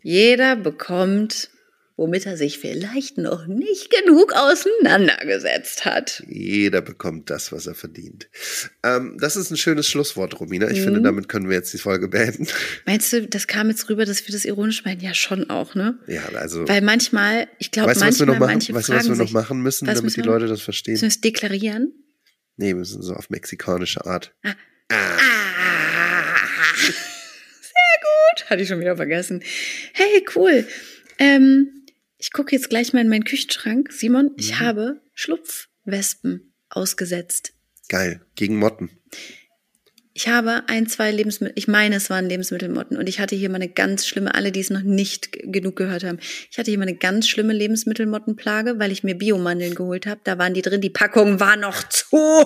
Speaker 3: Jeder bekommt, womit er sich vielleicht noch nicht genug auseinandergesetzt hat.
Speaker 2: Jeder bekommt das, was er verdient. Ähm, das ist ein schönes Schlusswort, Romina. Ich
Speaker 3: Mhm.
Speaker 2: finde, damit können wir jetzt die Folge beenden.
Speaker 3: Meinst du, das kam jetzt rüber, dass wir das ironisch meinen? Ja, schon auch, ne?
Speaker 2: Ja, also.
Speaker 3: Weil manchmal, ich glaube,
Speaker 2: du, was wir
Speaker 3: manchmal,
Speaker 2: noch machen,
Speaker 3: manche
Speaker 2: weißt, du, was wir noch machen müssen, damit die
Speaker 3: müssen wir-
Speaker 2: Leute das verstehen?
Speaker 3: müssen wir es deklarieren?
Speaker 2: Nee, wir müssen so auf mexikanische Art.
Speaker 3: Ah. gut. Hatte ich schon wieder vergessen. Hey, cool. Ähm, ich gucke jetzt gleich mal in meinen Küchenschrank. Simon, ich
Speaker 2: Mhm.
Speaker 3: habe Schlupfwespen ausgesetzt.
Speaker 2: Geil. Gegen Motten.
Speaker 3: Ich habe ein, zwei Lebensmittel, ich meine, es waren Lebensmittelmotten und ich hatte hier mal eine ganz schlimme, alle, die es noch nicht genug gehört haben, ich hatte hier mal eine ganz schlimme Lebensmittelmottenplage, weil ich mir Biomandeln geholt habe. Da waren die drin, die Packung war noch zu.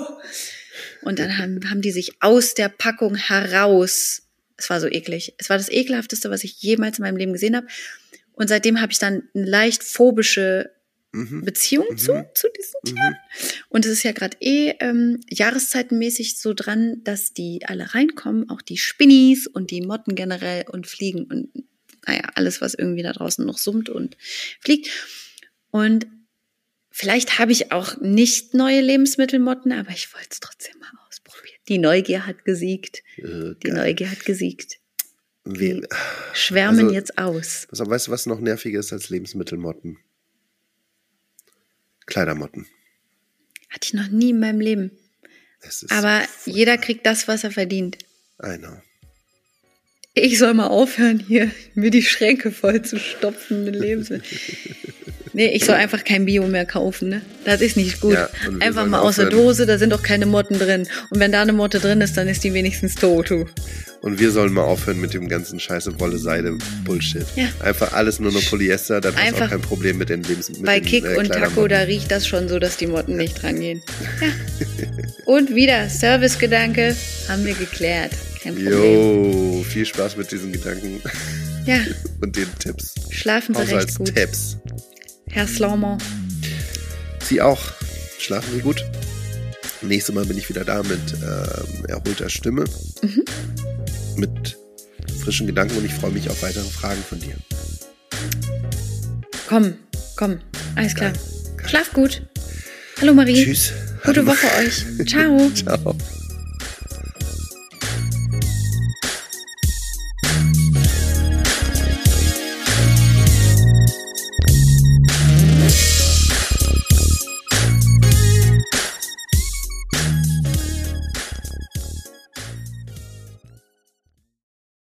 Speaker 3: Und dann haben, haben die sich aus der Packung heraus, es war so eklig, es war das ekelhafteste, was ich jemals in meinem Leben gesehen habe. Und seitdem habe ich dann eine leicht phobische
Speaker 2: Mhm.
Speaker 3: Beziehung zu, zu diesen Tieren. Und es ist ja gerade eh ähm, jahreszeitenmäßig so dran, dass die alle reinkommen, auch die Spinnis und die Motten generell und Fliegen und naja, alles, was irgendwie da draußen noch summt und fliegt. Und vielleicht habe ich auch nicht neue Lebensmittelmotten, aber ich wollte es trotzdem mal ausprobieren. Die Neugier hat gesiegt.
Speaker 2: Äh,
Speaker 3: Die
Speaker 2: geil.
Speaker 3: Neugier hat gesiegt.
Speaker 2: We-
Speaker 3: Schwärmen
Speaker 2: Also-
Speaker 3: jetzt aus.
Speaker 2: Auf, weißt du, was noch nerviger ist als Lebensmittelmotten? Kleidermotten.
Speaker 3: Hatte ich noch nie in meinem Leben. Aber jeder kriegt das, was er verdient.
Speaker 2: I know.
Speaker 3: Ich soll mal aufhören, hier mir die Schränke voll zu stopfen mit Lebensmitteln. Nee, ich soll einfach kein Bio mehr kaufen, ne? Das ist nicht gut.
Speaker 2: Ja,
Speaker 3: einfach mal aus der. Dose, da sind doch keine Motten drin. Und wenn da eine Motte drin ist, dann ist die wenigstens tot.
Speaker 2: Und wir sollen mal aufhören mit dem ganzen scheiße Wolle Seide Bullshit.
Speaker 3: Ja.
Speaker 2: Einfach alles nur noch Polyester, dann hast du auch kein Problem mit den Lebensmitteln.
Speaker 3: Bei Kick
Speaker 2: äh,
Speaker 3: und Taco,
Speaker 2: Kleidermotten.
Speaker 3: da riecht das schon so, dass die Motten nicht rangehen. Ja. Und wieder, Servicegedanke haben wir geklärt. Kein Problem.
Speaker 2: Jo, viel Spaß mit diesen Gedanken
Speaker 3: Ja,
Speaker 2: und den Tipps.
Speaker 3: schlafen Sie recht gut.
Speaker 2: Haushaltstipps.
Speaker 3: Herr Slaumer.
Speaker 2: Sie auch. Schlafen Sie gut. Nächstes Mal bin ich wieder da mit ähm, erholter Stimme.
Speaker 3: Mhm.
Speaker 2: Mit frischen Gedanken und ich freue mich auf weitere Fragen von dir.
Speaker 3: Komm, komm. Alles klar.
Speaker 2: Geil, geil.
Speaker 3: Schlaf gut. Hallo Marie.
Speaker 2: Tschüss.
Speaker 3: Gute
Speaker 2: Hallo.
Speaker 3: Woche euch. Ciao.
Speaker 2: Ciao.